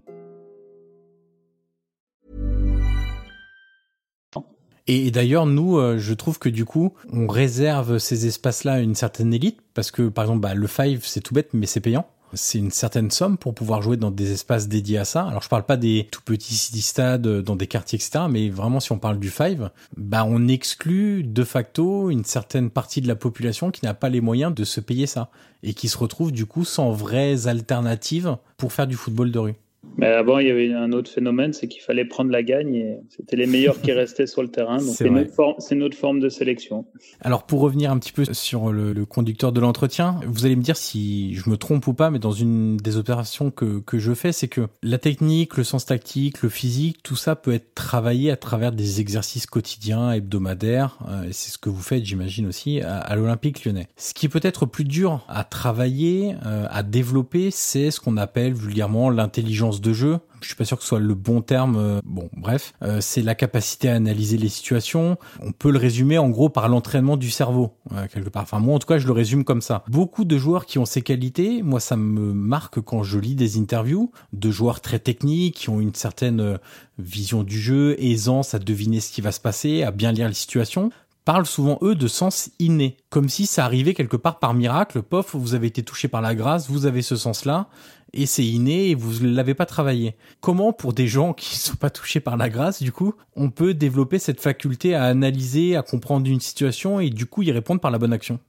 Et d'ailleurs, nous, euh, je trouve que du coup, on réserve ces espaces-là à une certaine élite, parce que par exemple, bah, le Five, c'est tout bête, mais c'est payant. C'est une certaine somme pour pouvoir jouer dans des espaces dédiés à ça. Alors je parle pas des tout petits city stades euh, dans des quartiers etc. Mais vraiment si on parle du Five, bah on exclut de facto une certaine partie de la population qui n'a pas les moyens de se payer ça et qui se retrouve du coup sans vraies alternatives pour faire du football de rue. Mais avant, il y avait un autre phénomène, c'est qu'il fallait prendre la gagne et c'était les meilleurs qui restaient sur le terrain. Donc c'est notre, forme de sélection. Alors pour revenir un petit peu sur le, conducteur de l'entretien, vous allez me dire si je me trompe ou pas, mais dans une des opérations que, que je fais, c'est que la technique, le sens tactique, le physique, tout ça peut être travaillé à travers des exercices quotidiens, hebdomadaires. Euh, et c'est ce que vous faites, j'imagine aussi, à, l'Olympique lyonnais. Ce qui peut être plus dur à travailler, euh, à développer, c'est ce qu'on appelle vulgairement l'intelligence de jeu. Je suis pas sûr que ce soit le bon terme. Euh, bon, bref, euh, c'est la capacité à analyser les situations. On peut le résumer en gros par l'entraînement du cerveau euh, quelque part. Enfin moi en tout cas je le résume comme ça. Beaucoup de joueurs qui ont ces qualités, moi ça me marque quand je lis des interviews de joueurs très techniques qui ont une certaine vision du jeu, aisance à deviner ce qui va se passer, à bien lire les situations parlent souvent eux de sens inné, comme si ça arrivait quelque part par miracle, pof, vous avez été touché par la grâce, vous avez ce sens-là, et c'est inné et vous ne l'avez pas travaillé. Comment pour des gens qui ne sont pas touchés par la grâce, du coup, on peut développer cette faculté à analyser, à comprendre une situation et du coup y répondre par la bonne action?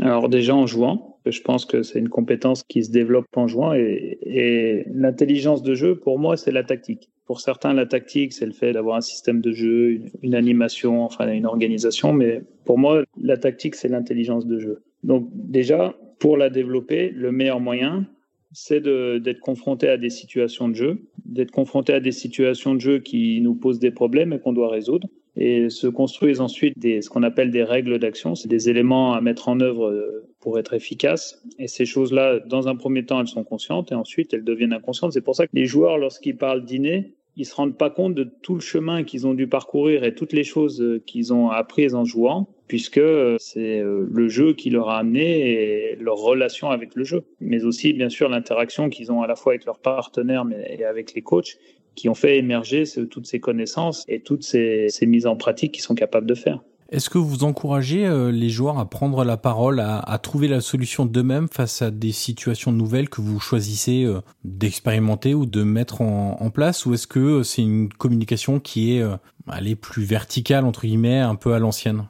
Alors déjà en jouant, je pense que c'est une compétence qui se développe en jouant et, et l'intelligence de jeu, pour moi, c'est la tactique. Pour certains, la tactique, c'est le fait d'avoir un système de jeu, une, animation, enfin une organisation, mais pour moi, la tactique, c'est l'intelligence de jeu. Donc déjà, pour la développer, le meilleur moyen, c'est d'être confronté à des situations de jeu, d'être confronté à des situations de jeu qui nous posent des problèmes et qu'on doit résoudre. Et se construisent ensuite ce qu'on appelle des règles d'action. C'est des éléments à mettre en œuvre euh, pour être efficace. Et ces choses-là, dans un premier temps, elles sont conscientes et ensuite elles deviennent inconscientes. C'est pour ça que les joueurs, lorsqu'ils parlent dîner, ils se rendent pas compte de tout le chemin qu'ils ont dû parcourir et toutes les choses euh, qu'ils ont apprises en jouant, puisque euh, c'est euh, le jeu qui leur a amené et leur relation avec le jeu, mais aussi bien sûr l'interaction qu'ils ont à la fois avec leurs partenaires et avec les coachs qui ont fait émerger toutes ces connaissances et toutes ces, ces mises en pratique qu'ils sont capables de faire. Est-ce que vous encouragez euh, les joueurs à prendre la parole, à, à trouver la solution d'eux-mêmes face à des situations nouvelles que vous choisissez euh, d'expérimenter ou de mettre en, place? Ou est-ce que euh, c'est une communication qui est allez, plus verticale, entre guillemets, un peu à l'ancienne?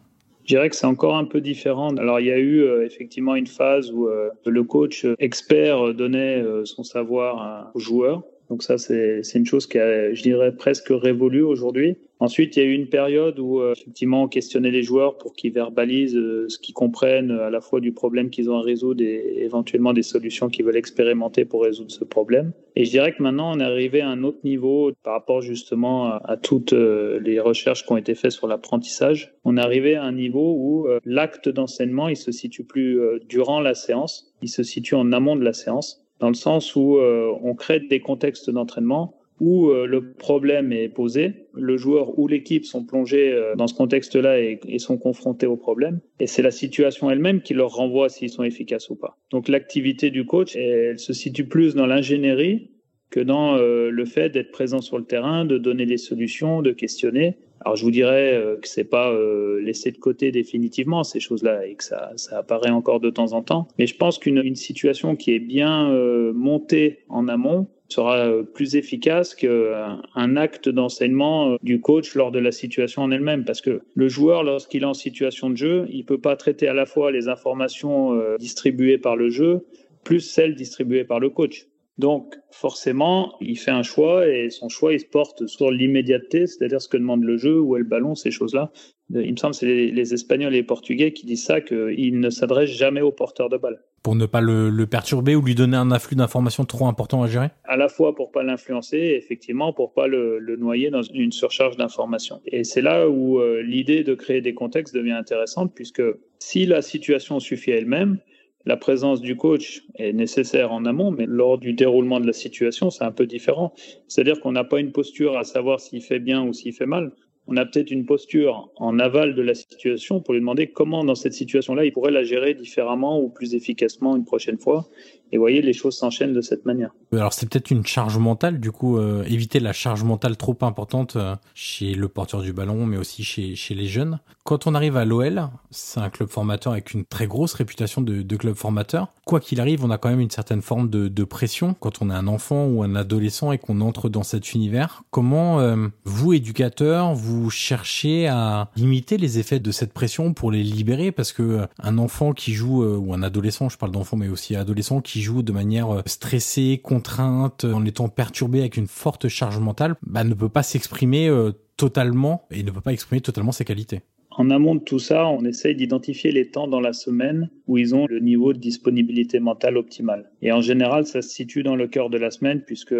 Je dirais que c'est encore un peu différent. Alors, il y a eu effectivement une phase où le coach expert donnait son savoir aux joueurs. Donc ça, c'est une chose qui a, je dirais, presque révolue aujourd'hui. Ensuite, il y a eu une période où, euh, effectivement, on questionnait les joueurs pour qu'ils verbalisent euh, ce qu'ils comprennent à la fois du problème qu'ils ont à résoudre et éventuellement des solutions qu'ils veulent expérimenter pour résoudre ce problème. Et je dirais que maintenant, on est arrivé à un autre niveau par rapport justement à, toutes euh, les recherches qui ont été faites sur l'apprentissage. On est arrivé à un niveau où l'acte d'enseignement, il se situe plus durant la séance, il se situe en amont de la séance dans le sens où euh, on crée des contextes d'entraînement où euh, le problème est posé, le joueur ou l'équipe sont plongés euh, dans ce contexte-là et, sont confrontés au problème, et c'est la situation elle-même qui leur renvoie s'ils sont efficaces ou pas. Donc l'activité du coach, elle se situe plus dans l'ingénierie que dans le fait d'être présent sur le terrain, de donner des solutions, de questionner. Alors je vous dirais euh, que c'est pas euh, laissé de côté définitivement ces choses-là et que ça, apparaît encore de temps en temps. Mais je pense qu'une situation qui est bien euh, montée en amont sera plus efficace qu'un acte d'enseignement du coach lors de la situation en elle-même. Parce que le joueur, lorsqu'il est en situation de jeu, il peut pas traiter à la fois les informations distribuées par le jeu plus celles distribuées par le coach. Donc, forcément, il fait un choix et son choix, il se porte sur l'immédiateté, c'est-à-dire ce que demande le jeu, où est le ballon, ces choses-là. Il me semble que c'est les, Espagnols et les Portugais qui disent ça, qu'ils ne s'adressent jamais au porteur de balle. Pour ne pas le, le perturber ou lui donner un afflux d'informations trop important à gérer? À la fois pour pas l'influencer, effectivement, pour pas le, le, noyer dans une surcharge d'informations. Et c'est là où euh, l'idée de créer des contextes devient intéressante, puisque si la situation suffit à elle-même, la présence du coach est nécessaire en amont, mais lors du déroulement de la situation, c'est un peu différent. C'est-à-dire qu'on n'a pas une posture à savoir s'il fait bien ou s'il fait mal. On a peut-être une posture en aval de la situation pour lui demander comment, dans cette situation-là, il pourrait la gérer différemment ou plus efficacement une prochaine fois. Et vous voyez, les choses s'enchaînent de cette manière. Alors c'est peut-être une charge mentale, du coup, euh, éviter la charge mentale trop importante euh, chez le porteur du ballon, mais aussi chez, les jeunes. Quand on arrive à l'OL, c'est un club formateur avec une très grosse réputation de, club formateur. Quoi qu'il arrive, on a quand même une certaine forme de, pression quand on est un enfant ou un adolescent et qu'on entre dans cet univers. Comment euh, vous, éducateur, vous cherchez à limiter les effets de cette pression pour les libérer? Parce que un enfant qui joue, ou un adolescent, je parle d'enfant, mais aussi adolescent qui joue de manière stressée, contrainte, en étant perturbé avec une forte charge mentale, bah, ne peut pas s'exprimer totalement et ne peut pas exprimer totalement ses qualités. En amont de tout ça, on essaye d'identifier les temps dans la semaine où ils ont le niveau de disponibilité mentale optimal. Et en général, ça se situe dans le cœur de la semaine puisque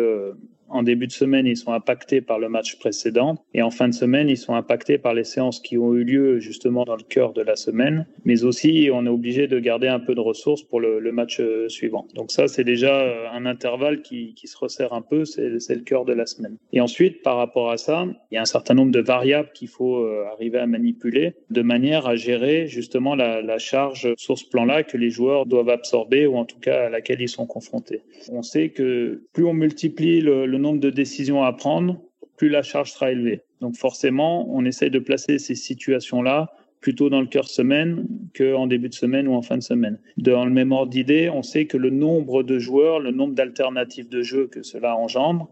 en début de semaine, ils sont impactés par le match précédent et en fin de semaine, ils sont impactés par les séances qui ont eu lieu justement dans le cœur de la semaine. Mais aussi, on est obligé de garder un peu de ressources pour le, match euh, suivant. Donc ça, c'est déjà euh, un intervalle qui, se resserre un peu, c'est le cœur de la semaine. Et ensuite, par rapport à ça, il y a un certain nombre de variables qu'il faut euh, arriver à manipuler de manière à gérer justement la, charge sur ce plan-là que les joueurs doivent absorber ou en tout cas à laquelle ils sont confrontés. On sait que plus on multiplie le, le nombre de décisions à prendre, plus la charge sera élevée. Donc forcément, on essaye de placer ces situations-là plutôt dans le cœur semaine qu'en début de semaine ou en fin de semaine. Dans le même ordre d'idée, on sait que le nombre de joueurs, le nombre d'alternatives de jeu que cela engendre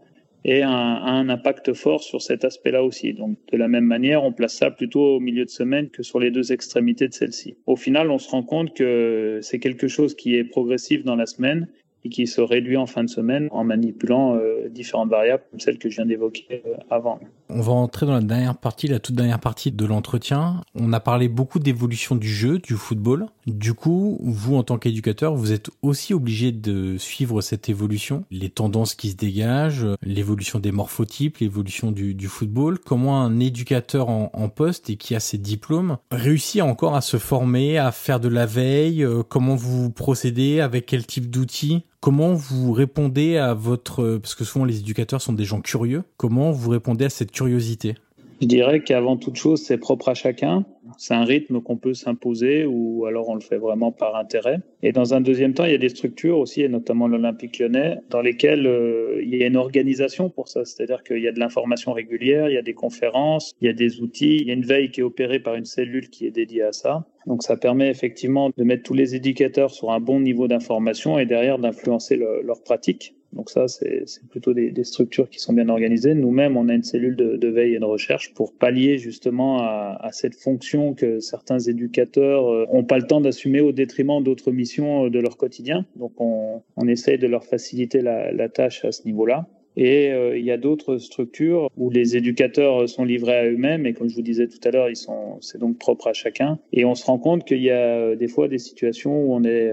et un, impact fort sur cet aspect-là aussi. Donc de la même manière, on place ça plutôt au milieu de semaine que sur les deux extrémités de celle-ci. Au final, on se rend compte que c'est quelque chose qui est progressif dans la semaine et qui se réduit en fin de semaine en manipulant euh, différentes variables comme celles que je viens d'évoquer euh, avant. On va entrer dans la dernière partie, la toute dernière partie de l'entretien. On a parlé beaucoup d'évolution du jeu, du football. Du coup, vous, en tant qu'éducateur, vous êtes aussi obligé de suivre cette évolution, les tendances qui se dégagent, l'évolution des morphotypes, l'évolution du, football. Comment un éducateur en, en, poste et qui a ses diplômes réussit encore à se former, à faire de la veille? Euh, Comment vous procédez? Avec quel type d'outils? Comment vous répondez à votre... Parce que souvent les éducateurs sont des gens curieux. Comment vous répondez à cette curiosité? Je dirais qu'avant toute chose, c'est propre à chacun. C'est un rythme qu'on peut s'imposer ou alors on le fait vraiment par intérêt. Et dans un deuxième temps, il y a des structures aussi, et notamment l'Olympique lyonnais, dans lesquelles euh, il y a une organisation pour ça. C'est-à-dire qu'il y a de l'information régulière, il y a des conférences, il y a des outils, il y a une veille qui est opérée par une cellule qui est dédiée à ça. Donc ça permet effectivement de mettre tous les éducateurs sur un bon niveau d'information et derrière d'influencer leur pratique. Donc ça, c'est plutôt des, structures qui sont bien organisées. Nous-mêmes, on a une cellule de, veille et de recherche pour pallier justement à, cette fonction que certains éducateurs euh, ont pas le temps d'assumer au détriment d'autres missions euh, de leur quotidien. Donc on, essaye de leur faciliter la, la tâche à ce niveau-là. Et euh, il y a d'autres structures où les éducateurs sont livrés à eux-mêmes et comme je vous disais tout à l'heure, ils sont, c'est donc propre à chacun. Et on se rend compte qu'il y a des fois des situations où on est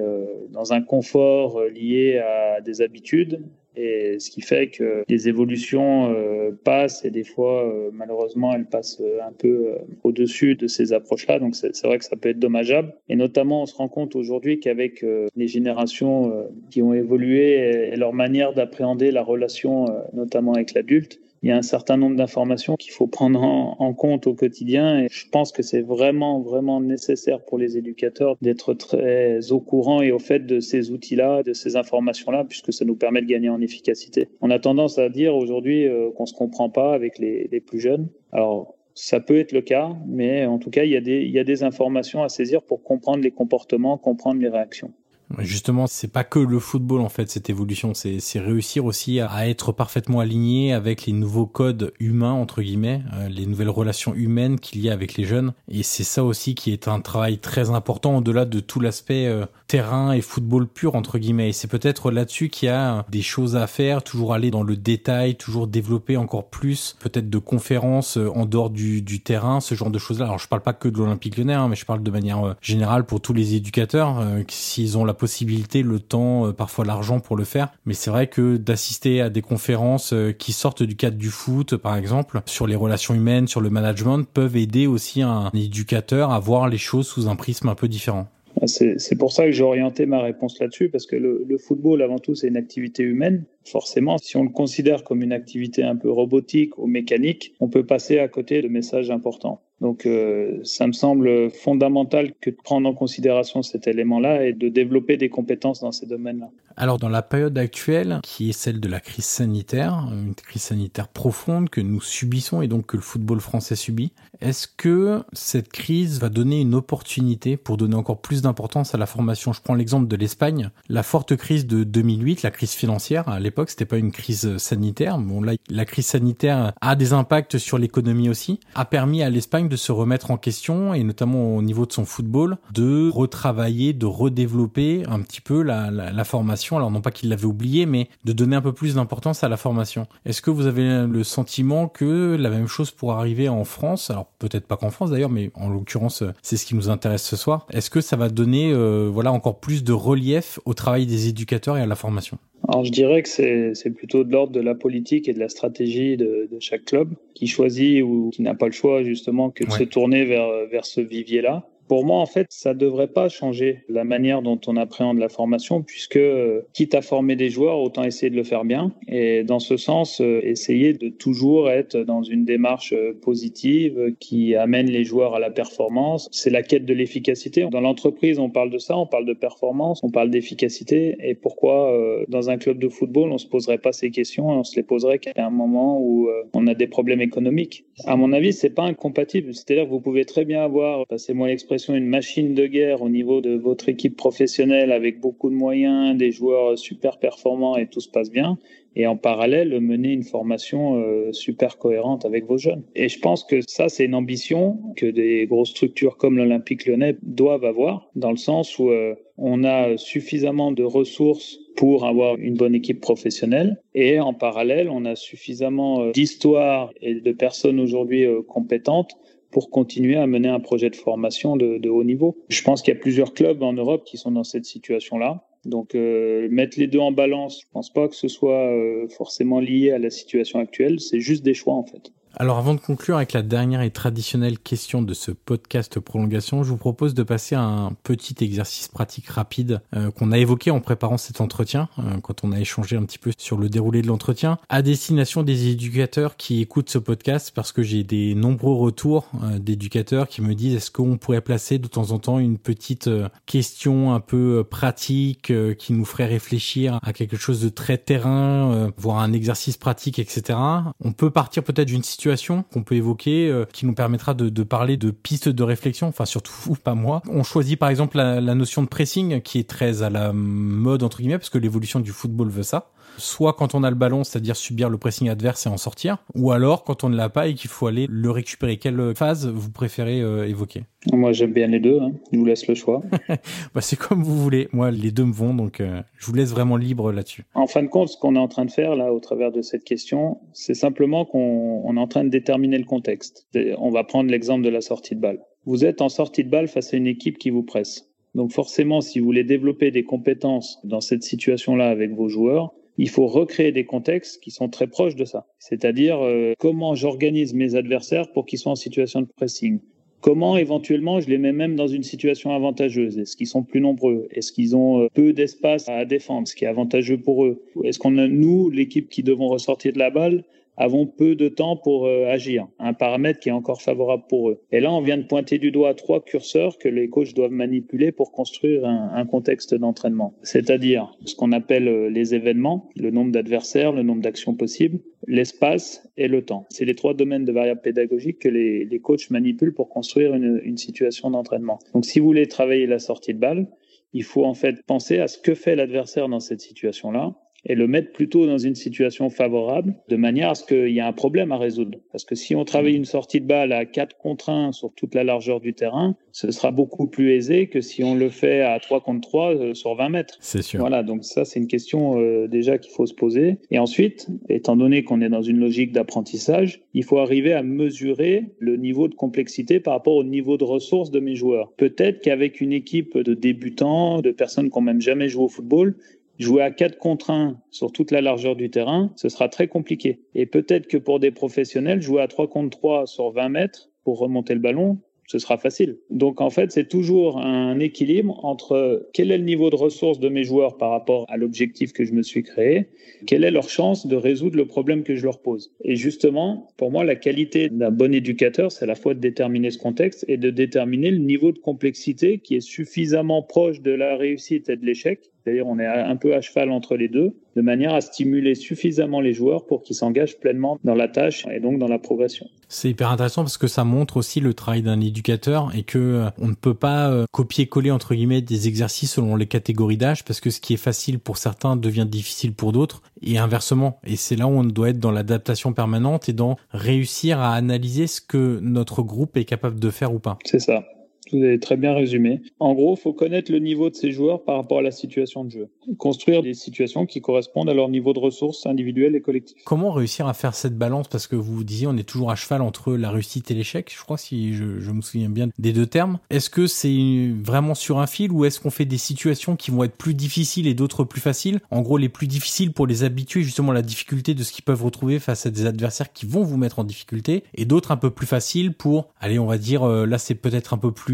dans un confort lié à des habitudes et ce qui fait que les évolutions euh, passent et des fois, euh, malheureusement, elles passent euh, un peu au-dessus de ces approches-là. Donc c'est vrai que ça peut être dommageable. Et notamment, on se rend compte aujourd'hui qu'avec les générations qui ont évolué et leur manière d'appréhender la relation, notamment avec l'adulte, il y a un certain nombre d'informations qu'il faut prendre en, compte au quotidien et je pense que c'est vraiment vraiment nécessaire pour les éducateurs d'être très au courant et au fait de ces outils-là, de ces informations-là, puisque ça nous permet de gagner en efficacité. On a tendance à dire aujourd'hui euh, qu'on se comprend pas avec les, plus jeunes. Alors ça peut être le cas, mais en tout cas, il y a des informations à saisir pour comprendre les comportements, comprendre les réactions. Justement, c'est pas que le football en fait cette évolution, c'est réussir aussi à être parfaitement aligné avec les nouveaux codes humains entre guillemets, euh, les nouvelles relations humaines qu'il y a avec les jeunes. Et c'est ça aussi qui est un travail très important au-delà de tout l'aspect euh, terrain et football pur entre guillemets. Et c'est peut-être là-dessus qu'il y a des choses à faire, toujours aller dans le détail, toujours développer encore plus, peut-être de conférences euh, en dehors du, du, terrain, ce genre de choses-là. Alors je parle pas que de l'Olympique Lyonnais, hein, mais je parle de manière générale pour tous les éducateurs, s'ils ont la possibilité, le temps, euh, parfois l'argent pour le faire. Mais c'est vrai que d'assister à des conférences euh, qui sortent du cadre du foot, par exemple, sur les relations humaines, sur le management, peuvent aider aussi un éducateur à voir les choses sous un prisme un peu différent. Ah, c'est pour ça que j'ai orienté ma réponse là-dessus, parce que le, le, football, avant tout, c'est une activité humaine. Forcément, si on le considère comme une activité un peu robotique ou mécanique, on peut passer à côté de messages importants. Donc euh, ça me semble fondamental que de prendre en considération cet élément-là et de développer des compétences dans ces domaines-là. Alors dans la période actuelle, qui est celle de la crise sanitaire, une crise sanitaire profonde que nous subissons et donc que le football français subit, est-ce que cette crise va donner une opportunité pour donner encore plus d'importance à la formation? Je prends l'exemple de l'Espagne, la forte crise de 2008, la crise financière, à l'époque c'était pas une crise sanitaire, bon là la crise sanitaire a des impacts sur l'économie aussi, a permis à l'Espagne de se remettre en question et notamment au niveau de son football, de retravailler, de redévelopper un petit peu la, la, formation. Alors non pas qu'il l'avait oublié, mais de donner un peu plus d'importance à la formation. Est-ce que vous avez le sentiment que la même chose pourrait arriver en France? Alors peut-être pas qu'en France d'ailleurs, mais en l'occurrence c'est ce qui nous intéresse ce soir. Est-ce que ça va donner euh, voilà encore plus de relief au travail des éducateurs et à la formation? Alors je dirais que c'est plutôt de l'ordre de la politique et de la stratégie de, de, chaque club qui choisit ou qui n'a pas le choix justement que de se tourner vers, vers ce vivier-là. Pour moi, en fait, ça ne devrait pas changer la manière dont on appréhende la formation, puisque euh, quitte à former des joueurs, autant essayer de le faire bien. Et dans ce sens, euh, essayer de toujours être dans une démarche euh, positive qui amène les joueurs à la performance. C'est la quête de l'efficacité. Dans l'entreprise, on parle de ça, on parle de performance, on parle d'efficacité. Et pourquoi, dans un club de football, on se poserait pas ces questions on se les poserait qu'à un moment où on a des problèmes économiques? À mon avis, c'est pas incompatible. C'est-à-dire que vous pouvez très bien avoir, passez-moi l'expression, une machine de guerre au niveau de votre équipe professionnelle avec beaucoup de moyens, des joueurs super performants et tout se passe bien et en parallèle mener une formation euh, super cohérente avec vos jeunes. Et je pense que ça, c'est une ambition que des grosses structures comme l'Olympique lyonnais doivent avoir, dans le sens où euh, on a suffisamment de ressources pour avoir une bonne équipe professionnelle et en parallèle, on a suffisamment euh, d'histoire et de personnes aujourd'hui compétentes pour continuer à mener un projet de formation de, haut niveau. Je pense qu'il y a plusieurs clubs en Europe qui sont dans cette situation-là. Donc euh, mettre les deux en balance, je pense pas que ce soit euh, forcément lié à la situation actuelle, c'est juste des choix en fait. Alors avant de conclure avec la dernière et traditionnelle question de ce podcast prolongation, je vous propose de passer à un petit exercice pratique rapide euh, qu'on a évoqué en préparant cet entretien, euh, quand on a échangé un petit peu sur le déroulé de l'entretien, à destination des éducateurs qui écoutent ce podcast, parce que j'ai des nombreux retours euh, d'éducateurs qui me disent est-ce qu'on pourrait placer de temps en temps une petite question un peu pratique qui nous ferait réfléchir à quelque chose de très terrain, voire un exercice pratique, etc. On peut partir peut-être d'une situation qu'on peut évoquer euh, qui nous permettra de, parler de pistes de réflexion, enfin surtout vous, pas moi. On choisit par exemple la, la notion de pressing qui est très à la mode entre guillemets parce que l'évolution du football veut ça soit quand on a le ballon, c'est-à-dire subir le pressing adverse et en sortir, ou alors quand on ne l'a pas et qu'il faut aller le récupérer. Quelle phase vous préférez euh, évoquer? Moi j'aime bien les deux, hein. je vous laisse le choix. bah, c'est comme vous voulez, moi les deux me vont, donc euh, je vous laisse vraiment libre là-dessus. En fin de compte, ce qu'on est en train de faire là au travers de cette question, c'est simplement qu'on est en train de déterminer le contexte. On va prendre l'exemple de la sortie de balle. Vous êtes en sortie de balle face à une équipe qui vous presse. Donc forcément, si vous voulez développer des compétences dans cette situation-là avec vos joueurs, il faut recréer des contextes qui sont très proches de ça. C'est-à-dire euh, comment j'organise mes adversaires pour qu'ils soient en situation de pressing? Comment éventuellement je les mets même dans une situation avantageuse? Est-ce qu'ils sont plus nombreux? Est-ce qu'ils ont euh, peu d'espace à défendre, ce qui est avantageux pour eux Est-ce qu'on a, nous, l'équipe qui devons ressortir de la balle, avons peu de temps pour euh, agir, un paramètre qui est encore favorable pour eux. Et là, on vient de pointer du doigt trois curseurs que les coachs doivent manipuler pour construire un, contexte d'entraînement, c'est-à-dire ce qu'on appelle euh, les événements, le nombre d'adversaires, le nombre d'actions possibles, l'espace et le temps. C'est les trois domaines de variables pédagogiques que les, les coachs manipulent pour construire une, une situation d'entraînement. Donc, si vous voulez travailler la sortie de balle, il faut en fait penser à ce que fait l'adversaire dans cette situation-là et le mettre plutôt dans une situation favorable, de manière à ce qu'il y ait un problème à résoudre. Parce que si on travaille une sortie de balle à 4 contre 1 sur toute la largeur du terrain, ce sera beaucoup plus aisé que si on le fait à 3 contre 3 euh, sur 20 mètres. C'est sûr. Voilà, donc ça c'est une question euh, déjà qu'il faut se poser. Et ensuite, étant donné qu'on est dans une logique d'apprentissage, il faut arriver à mesurer le niveau de complexité par rapport au niveau de ressources de mes joueurs. Peut-être qu'avec une équipe de débutants, de personnes qui n'ont même jamais joué au football, Jouer à 4 contre 1 sur toute la largeur du terrain, ce sera très compliqué. Et peut-être que pour des professionnels, jouer à 3 contre 3 sur 20 mètres pour remonter le ballon, ce sera facile. Donc en fait, c'est toujours un équilibre entre quel est le niveau de ressources de mes joueurs par rapport à l'objectif que je me suis créé, quelle est leur chance de résoudre le problème que je leur pose. Et justement, pour moi, la qualité d'un bon éducateur, c'est à la fois de déterminer ce contexte et de déterminer le niveau de complexité qui est suffisamment proche de la réussite et de l'échec c'est-à-dire on est un peu à cheval entre les deux, de manière à stimuler suffisamment les joueurs pour qu'ils s'engagent pleinement dans la tâche et donc dans la progression. C'est hyper intéressant parce que ça montre aussi le travail d'un éducateur et que euh, on ne peut pas euh, copier-coller entre guillemets des exercices selon les catégories d'âge parce que ce qui est facile pour certains devient difficile pour d'autres et inversement. Et c'est là où on doit être dans l'adaptation permanente et dans réussir à analyser ce que notre groupe est capable de faire ou pas. C'est ça. Vous avez très bien résumé. En gros, il faut connaître le niveau de ces joueurs par rapport à la situation de jeu. Construire des situations qui correspondent à leur niveau de ressources individuelles et collectives. Comment réussir à faire cette balance? Parce que vous disiez, on est toujours à cheval entre la réussite et l'échec, je crois, si je, je, me souviens bien des deux termes. Est-ce que c'est vraiment sur un fil ou est-ce qu'on fait des situations qui vont être plus difficiles et d'autres plus faciles? En gros, les plus difficiles pour les habituer justement à la difficulté de ce qu'ils peuvent retrouver face à des adversaires qui vont vous mettre en difficulté et d'autres un peu plus faciles pour, allez, on va dire, euh, là c'est peut-être un peu plus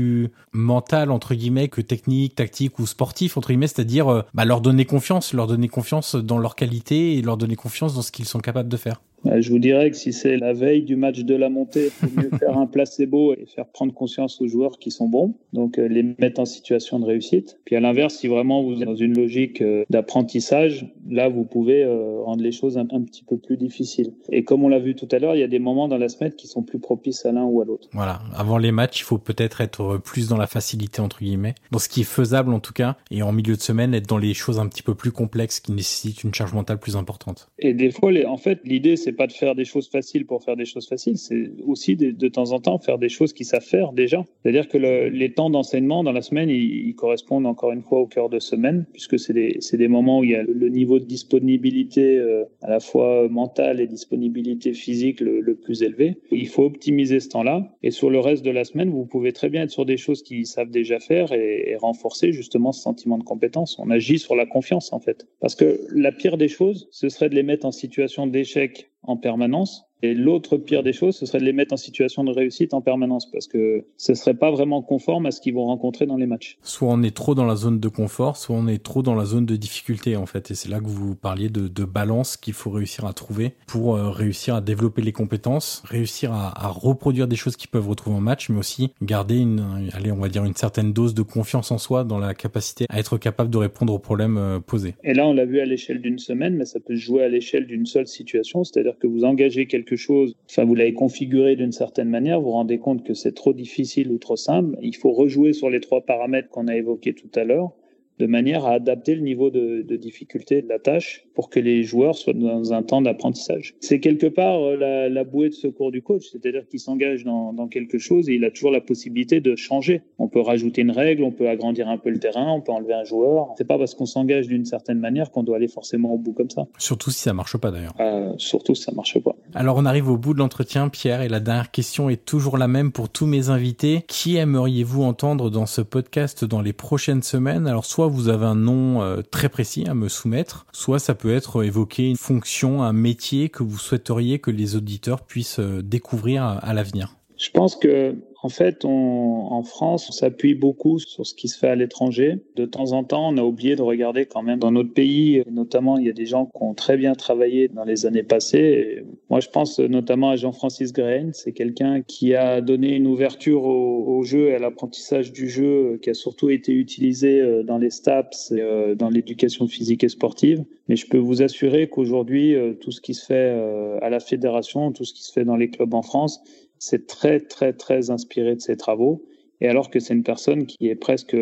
mental entre guillemets que technique, tactique ou sportif entre guillemets, c'est-à-dire euh, bah, leur donner confiance, leur donner confiance dans leur qualité et leur donner confiance dans ce qu'ils sont capables de faire. bah, Je vous dirais que si c'est la veille du match de la montée, il faut mieux faire un placebo et faire prendre conscience aux joueurs qui sont bons, donc euh, les mettre en situation de réussite. Puis à l'inverse, si vraiment vous êtes dans une logique euh, d'apprentissage, là vous pouvez euh, rendre les choses un, un, petit peu plus difficiles. Et comme on l'a vu tout à l'heure, il y a des moments dans la semaine qui sont plus propices à l'un ou à l'autre. Voilà, avant les matchs, il faut peut-être être plus dans la facilité entre guillemets, dans ce qui est faisable en tout cas, et en milieu de semaine être dans les choses un petit peu plus complexes qui nécessitent une charge mentale plus importante. Et des fois, les, en fait, l'idée c'est pas de faire des choses faciles pour faire des choses faciles, c'est aussi de, de, temps en temps faire des choses qu'ils savent faire déjà. C'est-à-dire que le, les temps d'enseignement dans la semaine, ils, ils, correspondent encore une fois au cœur de semaine, puisque c'est des, des, moments où il y a le niveau disponibilité euh, à la fois mentale et disponibilité physique le, plus élevé. Il faut optimiser ce temps-là. Et sur le reste de la semaine, vous pouvez très bien être sur des choses qu'ils savent déjà faire et renforcer justement ce sentiment de compétence. On agit sur la confiance en fait. Parce que la pire des choses, ce serait de les mettre en situation d'échec en permanence et l'autre pire des choses, ce serait de les mettre en situation de réussite en permanence, parce que ce serait pas vraiment conforme à ce qu'ils vont rencontrer dans les matchs. Soit on est trop dans la zone de confort, soit on est trop dans la zone de difficulté, en fait. Et c'est là que vous parliez de, de balance qu'il faut réussir à trouver pour euh, réussir à développer les compétences, réussir à, à, reproduire des choses qu'ils peuvent retrouver en match, mais aussi garder une, allez, on va dire une certaine dose de confiance en soi dans la capacité à être capable de répondre aux problèmes euh, posés. Et là, on l'a vu à l'échelle d'une semaine, mais ça peut se jouer à l'échelle d'une seule situation, c'est-à-dire que vous engagez chose, enfin vous l'avez configuré d'une certaine manière, vous vous rendez compte que c'est trop difficile ou trop simple, il faut rejouer sur les trois paramètres qu'on a évoqués tout à l'heure de manière à adapter le niveau de, difficulté de la tâche pour que les joueurs soient dans un temps d'apprentissage. C'est quelque part euh, la, la, bouée de secours du coach, c'est-à-dire qu'il s'engage dans, dans, quelque chose et il a toujours la possibilité de changer. On peut rajouter une règle, on peut agrandir un peu le terrain, on peut enlever un joueur. C'est pas parce qu'on s'engage d'une certaine manière qu'on doit aller forcément au bout comme ça. Surtout si ça marche pas d'ailleurs. Euh, surtout si ça marche pas. Alors on arrive au bout de l'entretien, Pierre, et la dernière question est toujours la même pour tous mes invités. Qui aimeriez-vous entendre dans ce podcast dans les prochaines semaines? Alors soit vous avez un nom euh, très précis à me soumettre, soit ça peut être évoquer une fonction, un métier que vous souhaiteriez que les auditeurs puissent euh, découvrir à, à l'avenir? Je pense que en fait, en France, on s'appuie beaucoup sur ce qui se fait à l'étranger. De temps en temps, on a oublié de regarder quand même dans notre pays. Notamment, il y a des gens qui ont très bien travaillé dans les années passées. Moi, je pense notamment à Jean-Francis Green. C'est quelqu'un qui a donné une ouverture au, au jeu et à l'apprentissage du jeu, qui a surtout été utilisé euh, dans les STAPS et euh, dans l'éducation physique et sportive. Mais je peux vous assurer qu'aujourd'hui, euh, tout ce qui se fait à la fédération, tout ce qui se fait dans les clubs en France, c'est très, très, très inspiré de ses travaux. Et alors que c'est une personne qui est presque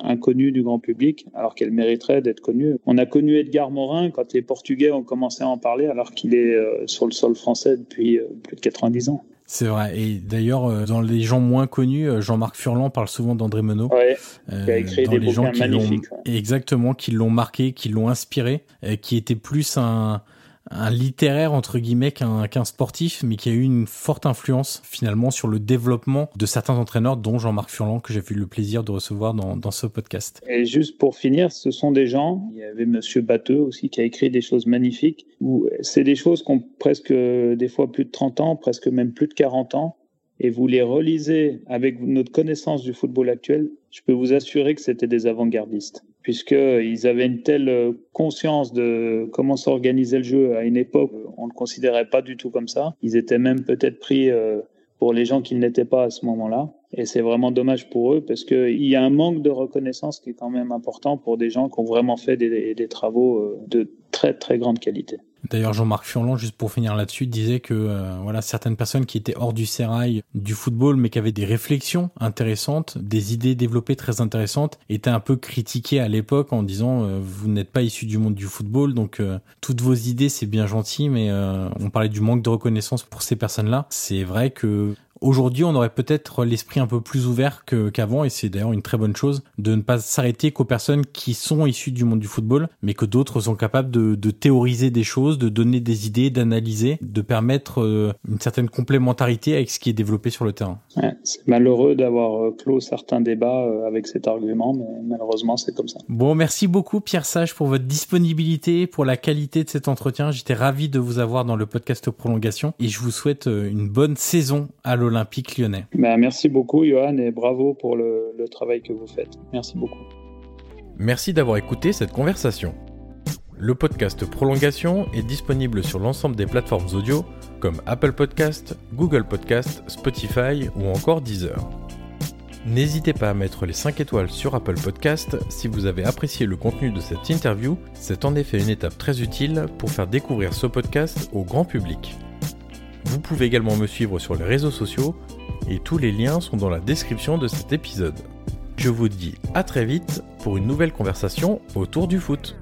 inconnue du grand public, alors qu'elle mériterait d'être connue. On a connu Edgar Morin quand les Portugais ont commencé à en parler, alors qu'il est sur le sol français depuis plus de 90 ans. C'est vrai. Et d'ailleurs, dans les gens moins connus, Jean-Marc Furlan parle souvent d'André Menot. Ouais, qui a écrit dans des les gens qui magnifiques. Ouais. Exactement, qui l'ont marqué, qui l'ont inspiré, qui était plus un un littéraire entre guillemets qu'un sportif, mais qui a eu une forte influence finalement sur le développement de certains entraîneurs, dont Jean-Marc Furlan que j'ai eu le plaisir de recevoir dans, ce podcast. Et juste pour finir, ce sont des gens. Il y avait Monsieur Batteux aussi qui a écrit des choses magnifiques. Où c'est des choses qui ont presque des fois plus de 30 ans, presque même plus de 40 ans. Et vous les relisez avec notre connaissance du football actuel, je peux vous assurer que c'était des avant-gardistes puisqu'ils avaient une telle conscience de comment s'organisait le jeu à une époque, on ne le considérait pas du tout comme ça. Ils étaient même peut-être pris pour les gens qui ne l'étaient pas à ce moment-là. Et c'est vraiment dommage pour eux parce qu'il y a un manque de reconnaissance qui est quand même important pour des gens qui ont vraiment fait des travaux de très très grande qualité. D'ailleurs, Jean-Marc Furlan, juste pour finir là-dessus, disait que euh, voilà certaines personnes qui étaient hors du sérail du football, mais qui avaient des réflexions intéressantes, des idées développées très intéressantes, étaient un peu critiquées à l'époque en disant euh, vous n'êtes pas issu du monde du football, donc euh, toutes vos idées c'est bien gentil, mais on parlait du manque de reconnaissance pour ces personnes-là. C'est vrai que Aujourd'hui, on aurait peut-être l'esprit un peu plus ouvert qu'avant, et c'est d'ailleurs une très bonne chose, de ne pas s'arrêter qu'aux personnes qui sont issues du monde du football, mais que d'autres sont capables de, de, théoriser des choses, de donner des idées, d'analyser, de permettre euh, une certaine complémentarité avec ce qui est développé sur le terrain. Ouais, c'est malheureux d'avoir clos certains débats avec cet argument, mais malheureusement, c'est comme ça. Bon, merci beaucoup Pierre Sage pour votre disponibilité, pour la qualité de cet entretien. J'étais ravi de vous avoir dans le podcast Prolongation, et je vous souhaite une bonne saison à l'Olympique Olympique lyonnais. Ben, merci beaucoup Johan et bravo pour le, le travail que vous faites. Merci beaucoup. Merci d'avoir écouté cette conversation. Le podcast Prolongation est disponible sur l'ensemble des plateformes audio comme Apple Podcast, Google Podcast, Spotify ou encore Deezer. N'hésitez pas à mettre les 5 étoiles sur Apple Podcast si vous avez apprécié le contenu de cette interview, c'est en effet une étape très utile pour faire découvrir ce podcast au grand public. Vous pouvez également me suivre sur les réseaux sociaux et tous les liens sont dans la description de cet épisode. Je vous dis à très vite pour une nouvelle conversation autour du foot.